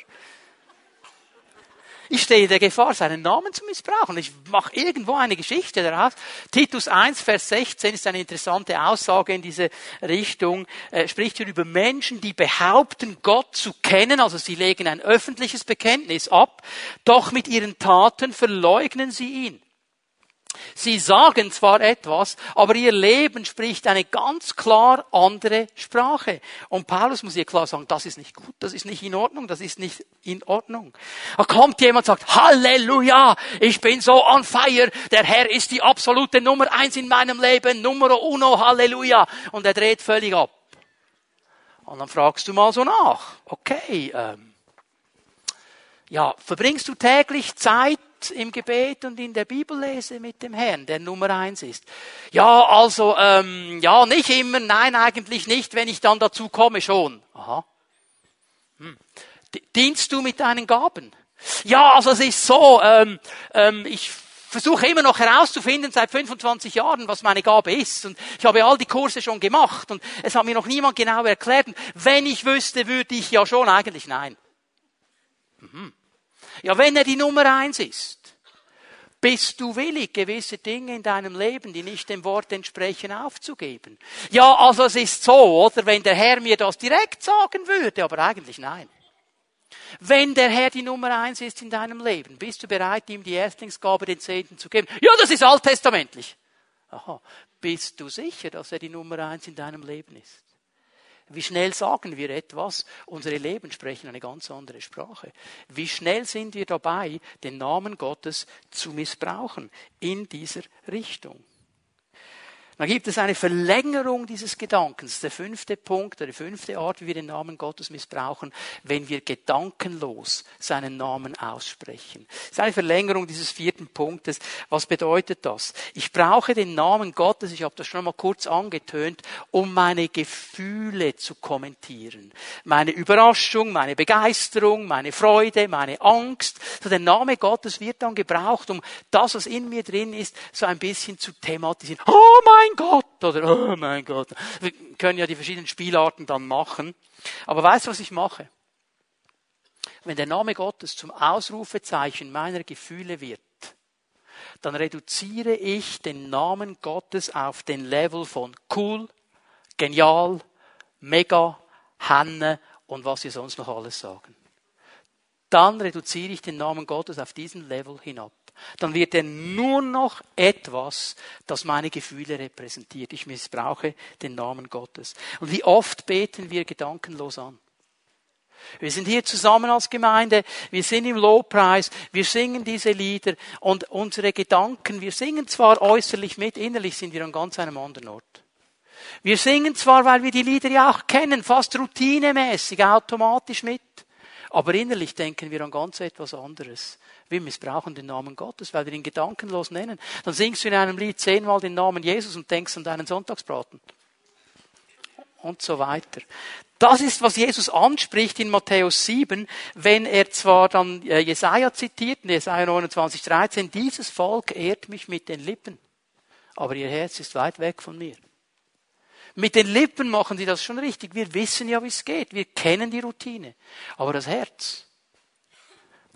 Ich stehe der Gefahr, seinen Namen zu missbrauchen. Ich mache irgendwo eine Geschichte daraus. Titus 1, Vers 16 ist eine interessante Aussage in diese Richtung. Er spricht hier über Menschen, die behaupten, Gott zu kennen. Also sie legen ein öffentliches Bekenntnis ab. Doch mit ihren Taten verleugnen sie ihn. Sie sagen zwar etwas, aber ihr Leben spricht eine ganz klar andere Sprache. Und Paulus muss hier klar sagen, das ist nicht gut, das ist nicht in Ordnung, das ist nicht in Ordnung. Da kommt jemand und sagt, Halleluja, ich bin so on fire, der Herr ist die absolute Nummer eins in meinem Leben, Numero uno, Halleluja. Und er dreht völlig ab. Und dann fragst du mal so nach, okay, ähm, ja, verbringst du täglich Zeit im Gebet und in der Bibellese mit dem Herrn, der Nummer eins ist. Ja, also, ähm, ja, nicht immer, nein, eigentlich nicht, wenn ich dann dazu komme schon. Aha. Hm. Dienst du mit deinen Gaben? Ja, also es ist so, ähm, ähm, ich versuche immer noch herauszufinden seit 25 Jahren, was meine Gabe ist. Und ich habe all die Kurse schon gemacht und es hat mir noch niemand genau erklärt. Und wenn ich wüsste, würde ich ja schon eigentlich nein. Ja, wenn er die Nummer eins ist, bist du willig, gewisse Dinge in deinem Leben, die nicht dem Wort entsprechen, aufzugeben? Ja, also es ist so, oder wenn der Herr mir das direkt sagen würde, aber eigentlich nein. Wenn der Herr die Nummer eins ist in deinem Leben, bist du bereit, ihm die Erstlingsgabe, den Zehnten zu geben? Ja, das ist alttestamentlich. Aha. Bist du sicher, dass er die Nummer eins in deinem Leben ist? Wie schnell sagen wir etwas? Unsere Leben sprechen eine ganz andere Sprache. Wie schnell sind wir dabei, den Namen Gottes zu missbrauchen in dieser Richtung? Dann gibt es eine Verlängerung dieses Gedankens. Der fünfte Punkt, oder die fünfte Art, wie wir den Namen Gottes missbrauchen, wenn wir gedankenlos seinen Namen aussprechen. Das ist eine Verlängerung dieses vierten Punktes. Was bedeutet das? Ich brauche den Namen Gottes, ich habe das schon mal kurz angetönt, um meine Gefühle zu kommentieren. Meine Überraschung, meine Begeisterung, meine Freude, meine Angst. So der Name Gottes wird dann gebraucht, um das, was in mir drin ist, so ein bisschen zu thematisieren. Oh mein mein Gott oder oh mein Gott. Wir können ja die verschiedenen Spielarten dann machen. Aber weißt du, was ich mache? Wenn der Name Gottes zum Ausrufezeichen meiner Gefühle wird, dann reduziere ich den Namen Gottes auf den Level von cool, genial, mega, Hanne und was sie sonst noch alles sagen. Dann reduziere ich den Namen Gottes auf diesen Level hinab dann wird er nur noch etwas, das meine Gefühle repräsentiert. Ich missbrauche den Namen Gottes. Und wie oft beten wir gedankenlos an? Wir sind hier zusammen als Gemeinde, wir sind im Lobpreis, wir singen diese Lieder und unsere Gedanken, wir singen zwar äußerlich mit, innerlich sind wir an ganz einem anderen Ort. Wir singen zwar, weil wir die Lieder ja auch kennen, fast routinemäßig, automatisch mit, aber innerlich denken wir an ganz etwas anderes. Wir missbrauchen den Namen Gottes, weil wir ihn gedankenlos nennen. Dann singst du in einem Lied zehnmal den Namen Jesus und denkst an deinen Sonntagsbraten. und so weiter. Das ist, was Jesus anspricht in Matthäus 7, wenn er zwar dann äh, Jesaja zitiert, in Jesaja 29, 13, dieses Volk ehrt mich mit den Lippen, aber ihr Herz ist weit weg von mir. Mit den Lippen machen sie das schon richtig. Wir wissen ja, wie es geht. Wir kennen die Routine. Aber das Herz,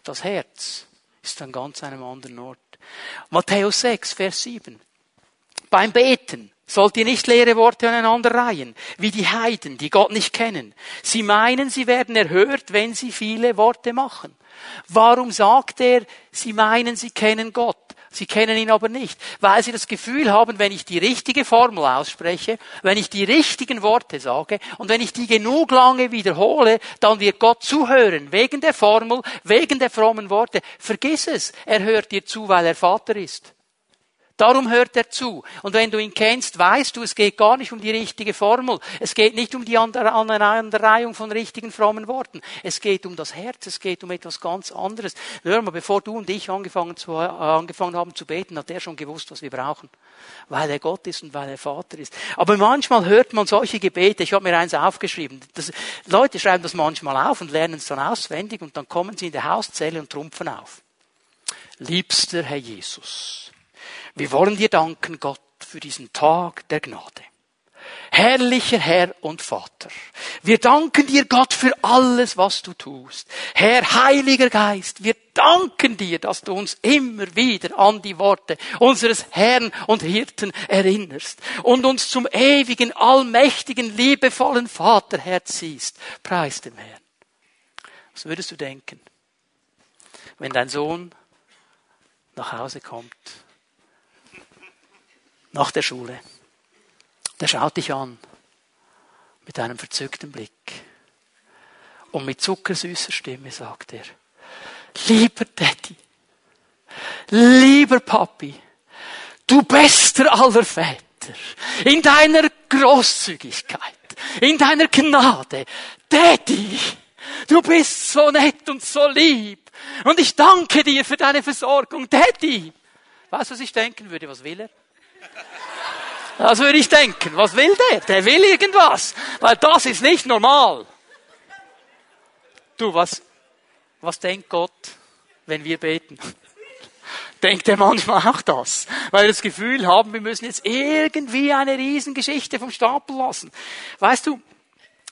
das Herz ist an ganz einem anderen Ort. Matthäus 6, Vers 7. Beim Beten sollt ihr nicht leere Worte aneinander reihen, wie die Heiden, die Gott nicht kennen. Sie meinen, sie werden erhört, wenn sie viele Worte machen. Warum sagt er, sie meinen, sie kennen Gott? Sie kennen ihn aber nicht, weil sie das Gefühl haben, wenn ich die richtige Formel ausspreche, wenn ich die richtigen Worte sage und wenn ich die genug lange wiederhole, dann wird Gott zuhören, wegen der Formel, wegen der frommen Worte. Vergiss es, er hört dir zu, weil er Vater ist. Darum hört er zu. Und wenn du ihn kennst, weißt du, es geht gar nicht um die richtige Formel. Es geht nicht um die Aneinanderreihung von richtigen frommen Worten. Es geht um das Herz. Es geht um etwas ganz anderes. Hör mal, bevor du und ich angefangen, zu, äh, angefangen haben zu beten, hat er schon gewusst, was wir brauchen. Weil er Gott ist und weil er Vater ist. Aber manchmal hört man solche Gebete. Ich habe mir eins aufgeschrieben. Das, Leute schreiben das manchmal auf und lernen es dann auswendig und dann kommen sie in der Hauszelle und trumpfen auf. Liebster Herr Jesus wir wollen dir danken, Gott, für diesen Tag der Gnade. Herrlicher Herr und Vater, wir danken dir, Gott, für alles, was du tust. Herr, Heiliger Geist, wir danken dir, dass du uns immer wieder an die Worte unseres Herrn und Hirten erinnerst und uns zum ewigen, allmächtigen, liebevollen Vater herziehst. Preis dem Herrn. Was würdest du denken, wenn dein Sohn nach Hause kommt nach der Schule. Der schaut dich an mit einem verzückten Blick. Und mit zuckersüßer Stimme sagt er, lieber Daddy, lieber Papi, du bester aller Väter, in deiner Großzügigkeit, in deiner Gnade, Daddy, du bist so nett und so lieb. Und ich danke dir für deine Versorgung, Daddy. Weißt du, was ich denken würde? Was will er? Das würde ich denken. Was will der? Der will irgendwas. Weil das ist nicht normal. Du, was, was denkt Gott, wenn wir beten? Denkt er manchmal auch das? Weil wir das Gefühl haben, wir müssen jetzt irgendwie eine Riesengeschichte vom Stapel lassen. Weißt du,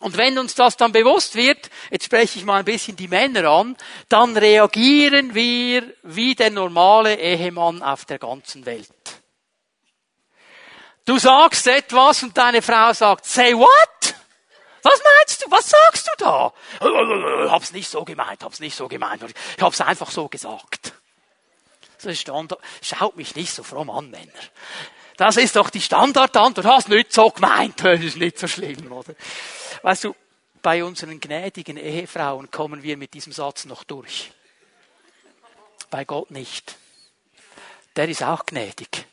und wenn uns das dann bewusst wird, jetzt spreche ich mal ein bisschen die Männer an, dann reagieren wir wie der normale Ehemann auf der ganzen Welt. Du sagst etwas und deine Frau sagt, say what? Was meinst du? Was sagst du da? Hab's nicht so gemeint, hab's nicht so gemeint. Ich hab's einfach so gesagt. So ist Standard. Schaut mich nicht so fromm an, Männer. Das ist doch die Standardantwort. Hast nicht so gemeint. Das ist nicht so schlimm, oder? Weißt du, bei unseren gnädigen Ehefrauen kommen wir mit diesem Satz noch durch. Bei Gott nicht. Der ist auch gnädig.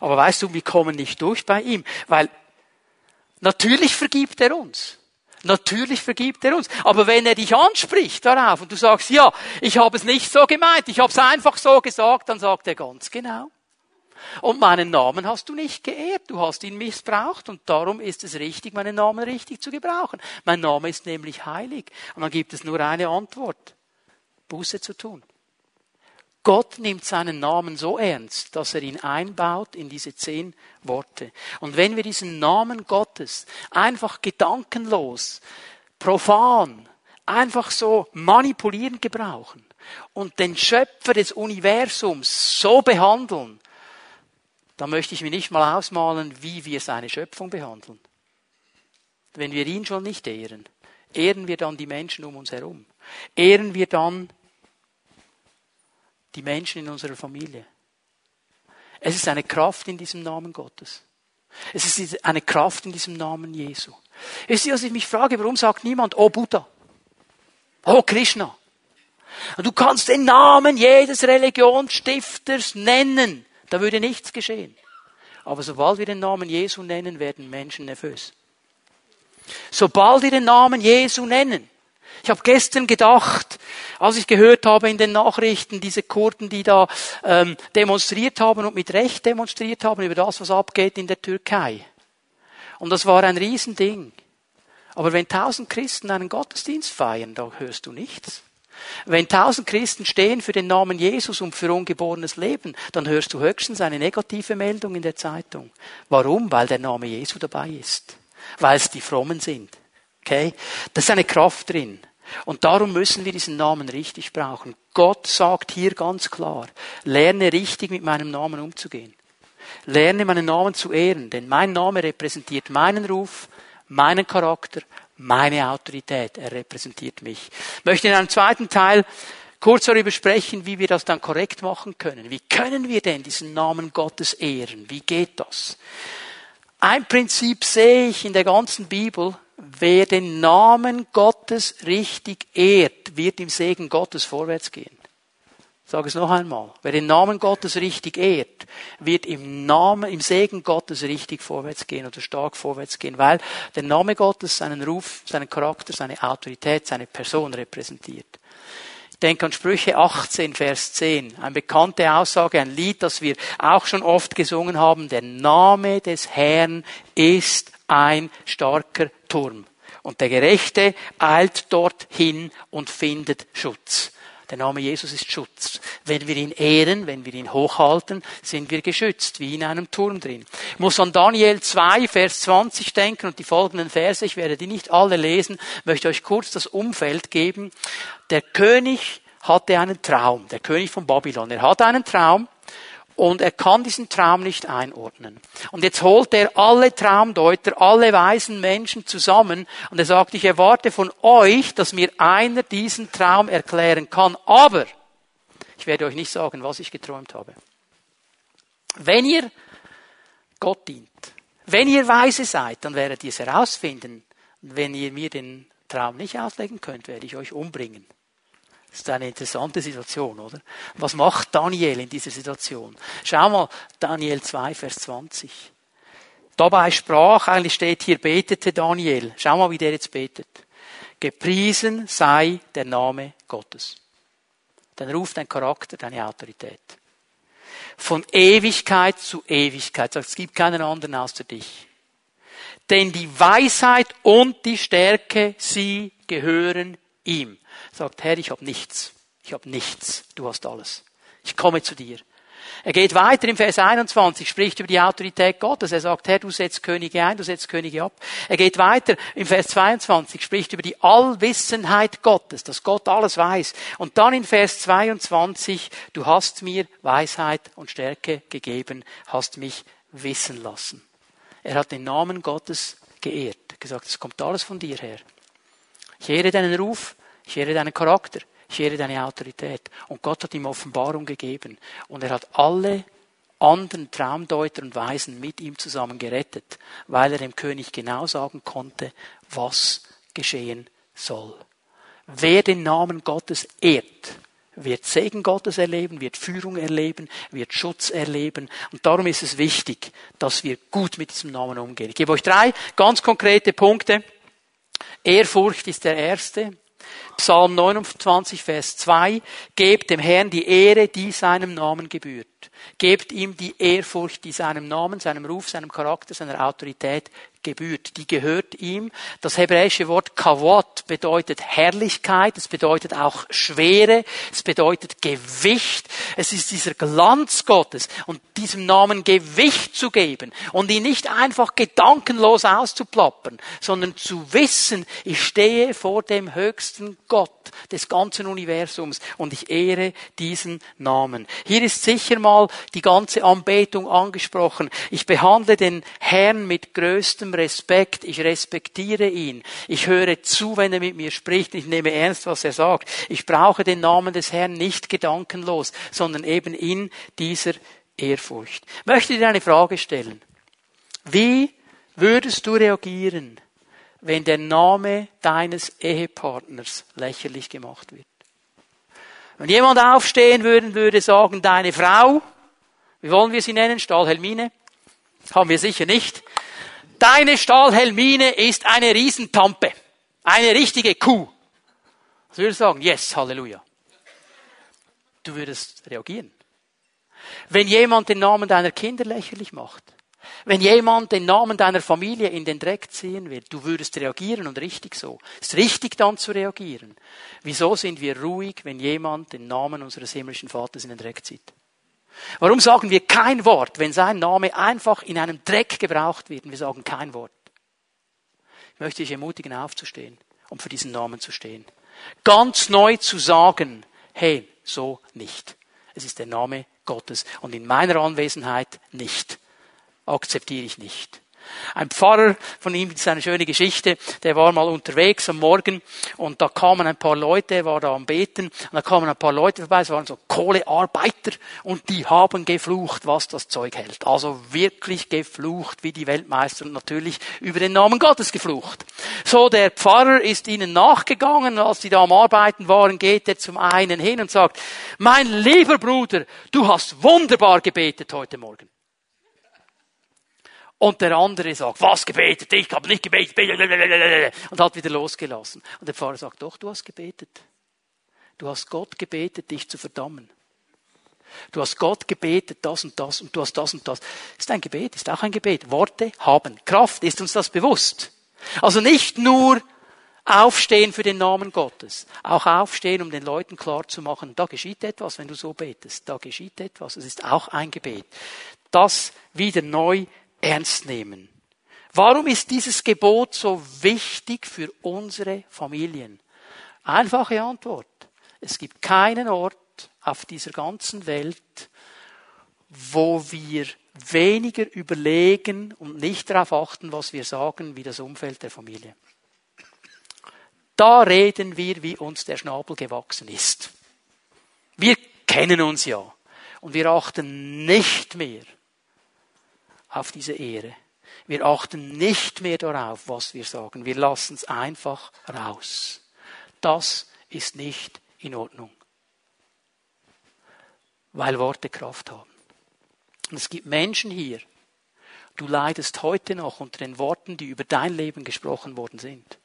Aber weißt du, wir kommen nicht durch bei ihm, weil natürlich vergibt er uns. Natürlich vergibt er uns. Aber wenn er dich anspricht darauf und du sagst, ja, ich habe es nicht so gemeint, ich habe es einfach so gesagt, dann sagt er ganz genau. Und meinen Namen hast du nicht geehrt, du hast ihn missbraucht und darum ist es richtig, meinen Namen richtig zu gebrauchen. Mein Name ist nämlich heilig. Und dann gibt es nur eine Antwort. Buße zu tun. Gott nimmt seinen Namen so ernst, dass er ihn einbaut in diese zehn Worte. Und wenn wir diesen Namen Gottes einfach gedankenlos, profan, einfach so manipulierend gebrauchen und den Schöpfer des Universums so behandeln, dann möchte ich mir nicht mal ausmalen, wie wir seine Schöpfung behandeln. Wenn wir ihn schon nicht ehren, ehren wir dann die Menschen um uns herum. Ehren wir dann die Menschen in unserer Familie. Es ist eine Kraft in diesem Namen Gottes. Es ist eine Kraft in diesem Namen Jesu. Wisst ihr, was ich mich frage, warum sagt niemand, oh Buddha, oh Krishna? Und du kannst den Namen jedes Religionsstifters nennen, da würde nichts geschehen. Aber sobald wir den Namen Jesu nennen, werden Menschen nervös. Sobald wir den Namen Jesu nennen, ich habe gestern gedacht, als ich gehört habe in den Nachrichten, diese Kurden, die da ähm, demonstriert haben und mit Recht demonstriert haben über das, was abgeht in der Türkei. Und das war ein Riesending. Aber wenn tausend Christen einen Gottesdienst feiern, da hörst du nichts. Wenn tausend Christen stehen für den Namen Jesus und für ungeborenes Leben, dann hörst du höchstens eine negative Meldung in der Zeitung. Warum? Weil der Name Jesu dabei ist. Weil es die Frommen sind. Okay? Da ist eine Kraft drin. Und darum müssen wir diesen Namen richtig brauchen. Gott sagt hier ganz klar, lerne richtig mit meinem Namen umzugehen. Lerne meinen Namen zu ehren, denn mein Name repräsentiert meinen Ruf, meinen Charakter, meine Autorität. Er repräsentiert mich. Ich möchte in einem zweiten Teil kurz darüber sprechen, wie wir das dann korrekt machen können. Wie können wir denn diesen Namen Gottes ehren? Wie geht das? Ein Prinzip sehe ich in der ganzen Bibel. Wer den Namen Gottes richtig ehrt, wird im Segen Gottes vorwärts gehen. Ich sage es noch einmal. Wer den Namen Gottes richtig ehrt, wird im Namen, im Segen Gottes richtig vorwärts gehen oder stark vorwärts gehen, weil der Name Gottes seinen Ruf, seinen Charakter, seine Autorität, seine Person repräsentiert. Ich denke an Sprüche 18, Vers 10. Eine bekannte Aussage, ein Lied, das wir auch schon oft gesungen haben. Der Name des Herrn ist ein starker Turm. Und der Gerechte eilt dorthin und findet Schutz. Der Name Jesus ist Schutz. Wenn wir ihn ehren, wenn wir ihn hochhalten, sind wir geschützt, wie in einem Turm drin. Ich muss an Daniel 2, Vers 20 denken und die folgenden Verse, ich werde die nicht alle lesen, möchte euch kurz das Umfeld geben. Der König hatte einen Traum, der König von Babylon. Er hatte einen Traum und er kann diesen Traum nicht einordnen. Und jetzt holt er alle Traumdeuter, alle weisen Menschen zusammen und er sagt, ich erwarte von euch, dass mir einer diesen Traum erklären kann, aber ich werde euch nicht sagen, was ich geträumt habe. Wenn ihr Gott dient, wenn ihr weise seid, dann werdet ihr es herausfinden. Wenn ihr mir den Traum nicht auslegen könnt, werde ich euch umbringen. Das ist eine interessante Situation, oder? Was macht Daniel in dieser Situation? Schau mal, Daniel 2, Vers 20. Dabei sprach, eigentlich steht hier, betete Daniel. Schau mal, wie der jetzt betet. Gepriesen sei der Name Gottes. Dann ruft dein Charakter, deine Autorität. Von Ewigkeit zu Ewigkeit. Es gibt keinen anderen außer dich. Denn die Weisheit und die Stärke, sie gehören ihm. Sagt, Herr, ich habe nichts. Ich habe nichts. Du hast alles. Ich komme zu dir. Er geht weiter im Vers 21, spricht über die Autorität Gottes. Er sagt, Herr, du setzt Könige ein, du setzt Könige ab. Er geht weiter im Vers 22, spricht über die Allwissenheit Gottes, dass Gott alles weiß. Und dann in Vers 22, du hast mir Weisheit und Stärke gegeben, hast mich wissen lassen. Er hat den Namen Gottes geehrt, gesagt, es kommt alles von dir her. Ich ehre deinen Ruf, ich ehre deinen Charakter. Ich ehre deine Autorität. Und Gott hat ihm Offenbarung gegeben. Und er hat alle anderen Traumdeuter und Weisen mit ihm zusammen gerettet, weil er dem König genau sagen konnte, was geschehen soll. Wer den Namen Gottes ehrt, wird Segen Gottes erleben, wird Führung erleben, wird Schutz erleben. Und darum ist es wichtig, dass wir gut mit diesem Namen umgehen. Ich gebe euch drei ganz konkrete Punkte. Ehrfurcht ist der erste. Psalm 29, Vers 2. Gebt dem Herrn die Ehre, die seinem Namen gebührt. Gebt ihm die Ehrfurcht, die seinem Namen, seinem Ruf, seinem Charakter, seiner Autorität gebührt. Die gehört ihm. Das hebräische Wort Kavot bedeutet Herrlichkeit, es bedeutet auch Schwere, es bedeutet Gewicht. Es ist dieser Glanz Gottes und diesem Namen Gewicht zu geben und ihn nicht einfach gedankenlos auszuplappern, sondern zu wissen, ich stehe vor dem höchsten Gott des ganzen Universums und ich ehre diesen Namen. Hier ist sicher mal die ganze Anbetung angesprochen. Ich behandle den Herrn mit größtem Respekt. Ich respektiere ihn. Ich höre zu, wenn er mit mir spricht. Ich nehme ernst, was er sagt. Ich brauche den Namen des Herrn nicht gedankenlos, sondern eben in dieser Ehrfurcht. Ich möchte dir eine Frage stellen. Wie würdest du reagieren, wenn der Name deines Ehepartners lächerlich gemacht wird? Wenn jemand aufstehen würde, würde sagen, deine Frau, wie wollen wir sie nennen? Stahlhelmine? Haben wir sicher nicht. Deine Stahlhelmine ist eine Riesentampe. Eine richtige Kuh. Was würdest du sagen? Yes, Halleluja. Du würdest reagieren. Wenn jemand den Namen deiner Kinder lächerlich macht, wenn jemand den Namen deiner Familie in den Dreck ziehen will, du würdest reagieren und richtig so. Es ist richtig dann zu reagieren. Wieso sind wir ruhig, wenn jemand den Namen unseres himmlischen Vaters in den Dreck zieht? Warum sagen wir kein Wort, wenn sein Name einfach in einem Dreck gebraucht wird? Und wir sagen kein Wort. Ich möchte dich ermutigen, aufzustehen und für diesen Namen zu stehen. Ganz neu zu sagen, hey, so nicht. Es ist der Name Gottes und in meiner Anwesenheit nicht. Akzeptiere ich nicht. Ein Pfarrer von ihm, das ist eine schöne Geschichte, der war mal unterwegs am Morgen und da kamen ein paar Leute, er war da am Beten und da kamen ein paar Leute vorbei, es waren so Kohlearbeiter und die haben geflucht, was das Zeug hält. Also wirklich geflucht wie die Weltmeister und natürlich über den Namen Gottes geflucht. So, der Pfarrer ist ihnen nachgegangen, als die da am Arbeiten waren, geht er zum einen hin und sagt, mein lieber Bruder, du hast wunderbar gebetet heute Morgen. Und der andere sagt, was gebetet? Ich habe nicht gebetet. Und hat wieder losgelassen. Und der Pfarrer sagt, doch, du hast gebetet. Du hast Gott gebetet, dich zu verdammen. Du hast Gott gebetet, das und das, und du hast das und das. Ist ein Gebet, ist auch ein Gebet. Worte haben Kraft. Ist uns das bewusst? Also nicht nur aufstehen für den Namen Gottes. Auch aufstehen, um den Leuten klar zu machen, da geschieht etwas, wenn du so betest. Da geschieht etwas. Es ist auch ein Gebet. Das wieder neu ernst nehmen. Warum ist dieses Gebot so wichtig für unsere Familien? Einfache Antwort. Es gibt keinen Ort auf dieser ganzen Welt, wo wir weniger überlegen und nicht darauf achten, was wir sagen, wie das Umfeld der Familie. Da reden wir, wie uns der Schnabel gewachsen ist. Wir kennen uns ja und wir achten nicht mehr auf diese Ehre. Wir achten nicht mehr darauf, was wir sagen. Wir lassen es einfach raus. Das ist nicht in Ordnung. Weil Worte Kraft haben. Und es gibt Menschen hier, du leidest heute noch unter den Worten, die über dein Leben gesprochen worden sind.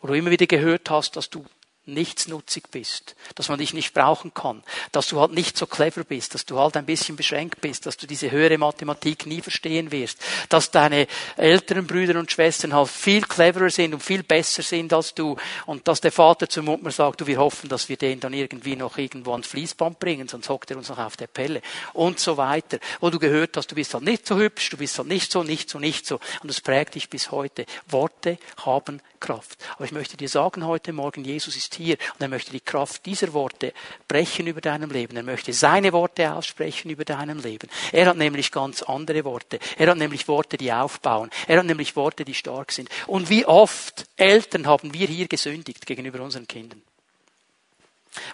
Oder du immer wieder gehört hast, dass du nichtsnutzig bist, dass man dich nicht brauchen kann, dass du halt nicht so clever bist, dass du halt ein bisschen beschränkt bist, dass du diese höhere Mathematik nie verstehen wirst, dass deine älteren Brüder und Schwestern halt viel cleverer sind und viel besser sind als du und dass der Vater zum Mutter sagt, du, wir hoffen, dass wir den dann irgendwie noch irgendwo ans Fließband bringen, sonst hockt er uns noch auf der Pelle und so weiter. Wo du gehört hast, du bist halt nicht so hübsch, du bist halt nicht so, nicht so, nicht so und das prägt dich bis heute. Worte haben Kraft. Aber ich möchte dir sagen heute Morgen, Jesus ist hier und er möchte die Kraft dieser Worte brechen über deinem Leben. Er möchte seine Worte aussprechen über deinem Leben. Er hat nämlich ganz andere Worte. Er hat nämlich Worte, die aufbauen. Er hat nämlich Worte, die stark sind. Und wie oft Eltern haben wir hier gesündigt gegenüber unseren Kindern?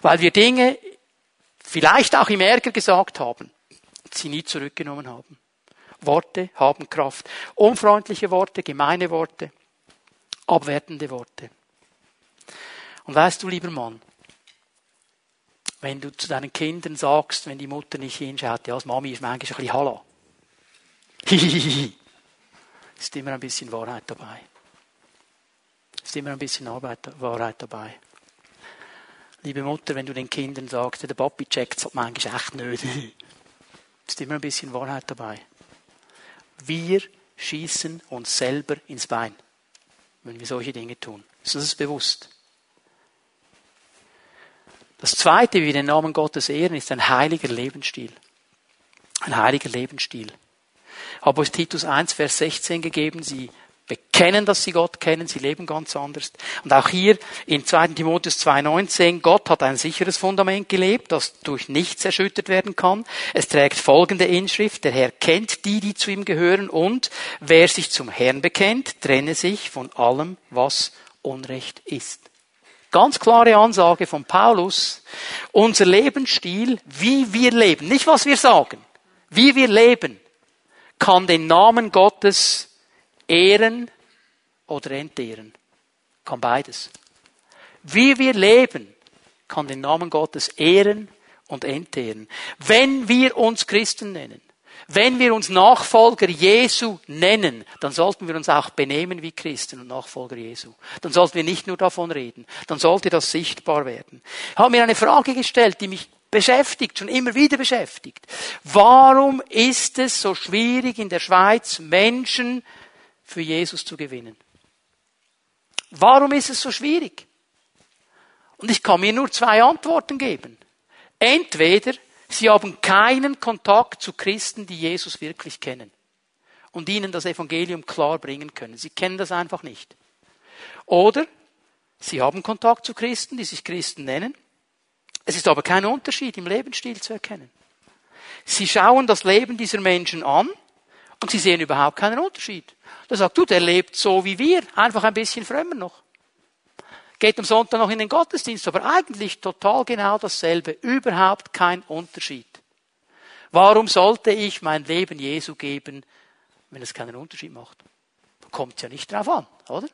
Weil wir Dinge vielleicht auch im Ärger gesagt haben, sie nie zurückgenommen haben. Worte haben Kraft. Unfreundliche Worte, gemeine Worte, abwertende Worte. Und weißt du, lieber Mann, wenn du zu deinen Kindern sagst, wenn die Mutter nicht hinschaut, ja, als Mami ist manchmal ein bisschen Hallo. ist immer ein bisschen Wahrheit dabei. Ist immer ein bisschen Arbeit, Wahrheit dabei. Liebe Mutter, wenn du den Kindern sagst, der Papi checkt es halt manchmal echt nicht. ist immer ein bisschen Wahrheit dabei. Wir schießen uns selber ins Bein wenn wir solche Dinge tun. Ist uns das bewusst? Das zweite, wie wir den Namen Gottes ehren, ist ein heiliger Lebensstil. Ein heiliger Lebensstil. Euch Titus 1, Vers 16 gegeben. Sie bekennen, dass sie Gott kennen, sie leben ganz anders. Und auch hier in 2. Timotheus 2.19, Gott hat ein sicheres Fundament gelebt, das durch nichts erschüttert werden kann. Es trägt folgende Inschrift, der Herr kennt die, die zu ihm gehören und wer sich zum Herrn bekennt, trenne sich von allem, was Unrecht ist. Ganz klare Ansage von Paulus. Unser Lebensstil, wie wir leben, nicht was wir sagen, wie wir leben, kann den Namen Gottes ehren oder entehren. Kann beides. Wie wir leben, kann den Namen Gottes ehren und entehren. Wenn wir uns Christen nennen, wenn wir uns Nachfolger Jesu nennen, dann sollten wir uns auch benehmen wie Christen und Nachfolger Jesu. Dann sollten wir nicht nur davon reden, dann sollte das sichtbar werden. Ich habe mir eine Frage gestellt, die mich beschäftigt, schon immer wieder beschäftigt. Warum ist es so schwierig in der Schweiz, Menschen für Jesus zu gewinnen? Warum ist es so schwierig? Und ich kann mir nur zwei Antworten geben. Entweder sie haben keinen Kontakt zu Christen, die Jesus wirklich kennen und ihnen das Evangelium klar bringen können. Sie kennen das einfach nicht. Oder sie haben Kontakt zu Christen, die sich Christen nennen. Es ist aber kein Unterschied im Lebensstil zu erkennen. Sie schauen das Leben dieser Menschen an und sie sehen überhaupt keinen Unterschied. Da sagt du, der lebt so wie wir, einfach ein bisschen frömmer noch. Geht am Sonntag noch in den Gottesdienst, aber eigentlich total genau dasselbe. Überhaupt kein Unterschied. Warum sollte ich mein Leben Jesu geben, wenn es keinen Unterschied macht? Kommt ja nicht drauf an, oder?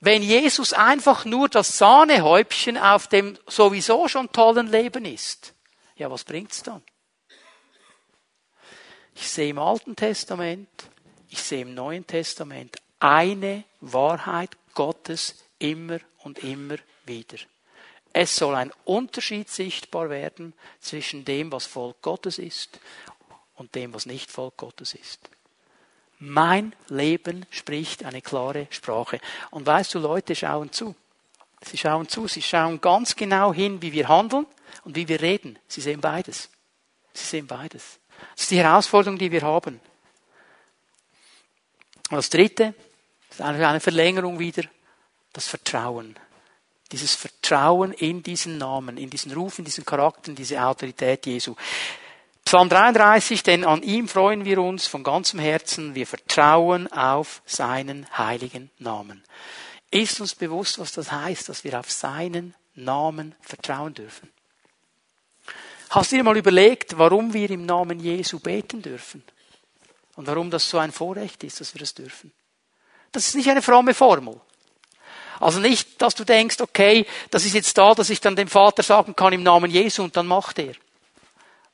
Wenn Jesus einfach nur das Sahnehäubchen auf dem sowieso schon tollen Leben ist, ja, was bringt's dann? Ich sehe im Alten Testament, ich sehe im Neuen Testament eine Wahrheit Gottes immer und immer wieder. Es soll ein Unterschied sichtbar werden zwischen dem, was Volk Gottes ist und dem, was nicht Volk Gottes ist. Mein Leben spricht eine klare Sprache. Und weißt du, Leute schauen zu. Sie schauen zu, sie schauen ganz genau hin, wie wir handeln und wie wir reden. Sie sehen beides. Sie sehen beides. Das ist die Herausforderung, die wir haben. Und das dritte, ist eine Verlängerung wieder, das Vertrauen. Dieses Vertrauen in diesen Namen, in diesen Ruf, in diesen Charakter, in diese Autorität Jesu. Psalm 33, denn an ihm freuen wir uns von ganzem Herzen, wir vertrauen auf seinen heiligen Namen. Ist uns bewusst, was das heißt, dass wir auf seinen Namen vertrauen dürfen? Hast du dir mal überlegt, warum wir im Namen Jesu beten dürfen? Und warum das so ein Vorrecht ist, dass wir das dürfen? Das ist nicht eine fromme Formel. Also nicht, dass du denkst, okay, das ist jetzt da, dass ich dann dem Vater sagen kann im Namen Jesu und dann macht er.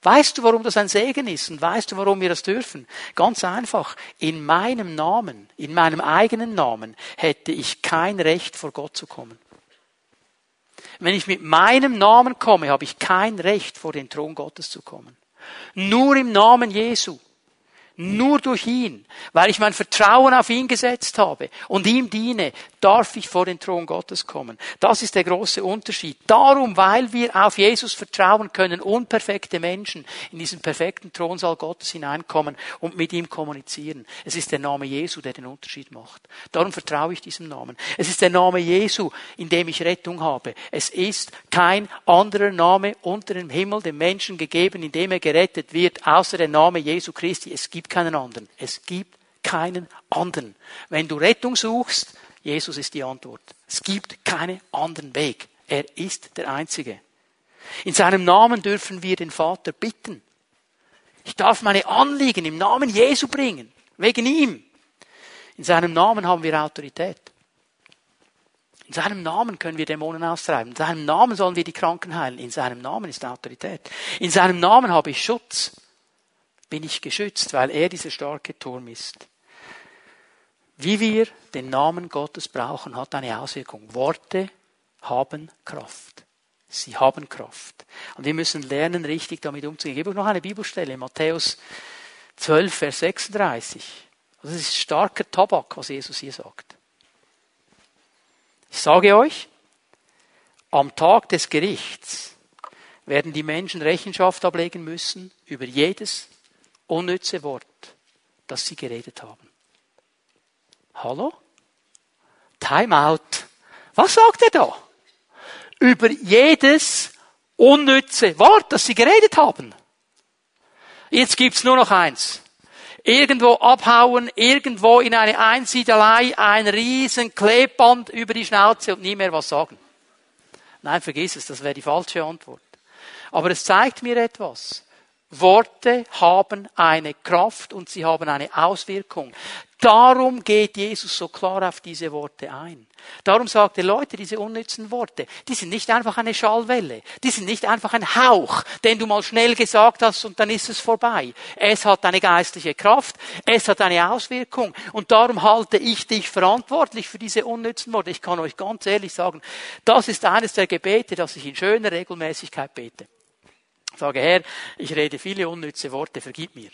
Weißt du, warum das ein Segen ist und weißt du, warum wir das dürfen? Ganz einfach. In meinem Namen, in meinem eigenen Namen hätte ich kein Recht vor Gott zu kommen. Wenn ich mit meinem Namen komme, habe ich kein Recht vor den Thron Gottes zu kommen. Nur im Namen Jesu. Nur durch ihn, weil ich mein Vertrauen auf ihn gesetzt habe und ihm diene, darf ich vor den Thron Gottes kommen. Das ist der große Unterschied. Darum, weil wir auf Jesus vertrauen können, unperfekte Menschen in diesen perfekten Thronsaal Gottes hineinkommen und mit ihm kommunizieren. Es ist der Name Jesu, der den Unterschied macht. Darum vertraue ich diesem Namen. Es ist der Name Jesu, in dem ich Rettung habe. Es ist kein anderer Name unter dem Himmel dem Menschen gegeben, in dem er gerettet wird, außer der Name Jesu Christi. Es gibt keinen anderen. Es gibt keinen anderen. Wenn du Rettung suchst, Jesus ist die Antwort. Es gibt keinen anderen Weg. Er ist der Einzige. In seinem Namen dürfen wir den Vater bitten. Ich darf meine Anliegen im Namen Jesu bringen. Wegen ihm. In seinem Namen haben wir Autorität. In seinem Namen können wir Dämonen austreiben. In seinem Namen sollen wir die Kranken heilen. In seinem Namen ist Autorität. In seinem Namen habe ich Schutz bin ich geschützt, weil er dieser starke Turm ist. Wie wir den Namen Gottes brauchen, hat eine Auswirkung. Worte haben Kraft. Sie haben Kraft. Und wir müssen lernen, richtig damit umzugehen. Ich gebe euch noch eine Bibelstelle, Matthäus 12, Vers 36. Das ist starker Tabak, was Jesus hier sagt. Ich sage euch, am Tag des Gerichts werden die Menschen Rechenschaft ablegen müssen über jedes unnütze Wort, das sie geredet haben. Hallo? Time out. Was sagt er da? Über jedes unnütze Wort, das sie geredet haben. Jetzt gibt's nur noch eins. Irgendwo abhauen, irgendwo in eine Einsiedelei, ein riesen Klebband über die Schnauze und nie mehr was sagen. Nein, vergiss es, das wäre die falsche Antwort. Aber es zeigt mir etwas. Worte haben eine Kraft und sie haben eine Auswirkung. Darum geht Jesus so klar auf diese Worte ein. Darum sagt er, Leute, diese unnützen Worte, die sind nicht einfach eine Schallwelle, die sind nicht einfach ein Hauch, den du mal schnell gesagt hast und dann ist es vorbei. Es hat eine geistliche Kraft, es hat eine Auswirkung und darum halte ich dich verantwortlich für diese unnützen Worte. Ich kann euch ganz ehrlich sagen, das ist eines der Gebete, das ich in schöner Regelmäßigkeit bete. Sage, Herr, ich rede viele unnütze Worte, vergib mir.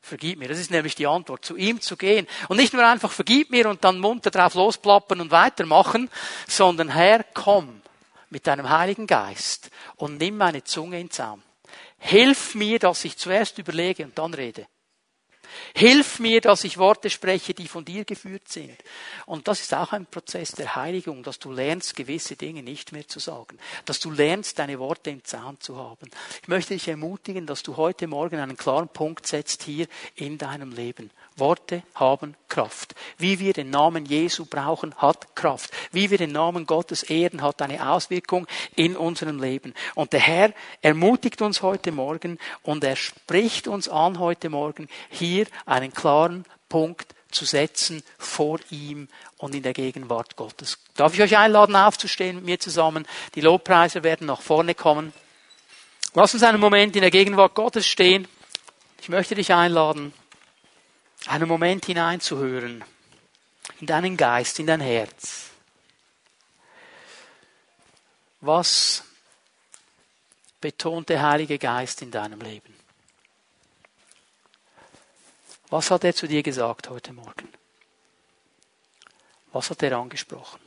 Vergib mir. Das ist nämlich die Antwort, zu ihm zu gehen. Und nicht nur einfach vergib mir und dann munter drauf losplappern und weitermachen, sondern Herr, komm mit deinem Heiligen Geist und nimm meine Zunge in Zaum. Hilf mir, dass ich zuerst überlege und dann rede. Hilf mir, dass ich Worte spreche, die von dir geführt sind. Und das ist auch ein Prozess der Heiligung, dass du lernst, gewisse Dinge nicht mehr zu sagen. Dass du lernst, deine Worte im Zahn zu haben. Ich möchte dich ermutigen, dass du heute Morgen einen klaren Punkt setzt hier in deinem Leben. Worte haben Kraft. Wie wir den Namen Jesu brauchen, hat Kraft. Wie wir den Namen Gottes ehren, hat eine Auswirkung in unserem Leben. Und der Herr ermutigt uns heute Morgen und er spricht uns an heute Morgen, hier einen klaren Punkt zu setzen vor ihm und in der Gegenwart Gottes. Darf ich euch einladen, aufzustehen mit mir zusammen? Die Lobpreise werden nach vorne kommen. Lass uns einen Moment in der Gegenwart Gottes stehen. Ich möchte dich einladen, einen Moment hineinzuhören in deinen Geist, in dein Herz. Was betont der Heilige Geist in deinem Leben? Was hat er zu dir gesagt heute Morgen? Was hat er angesprochen?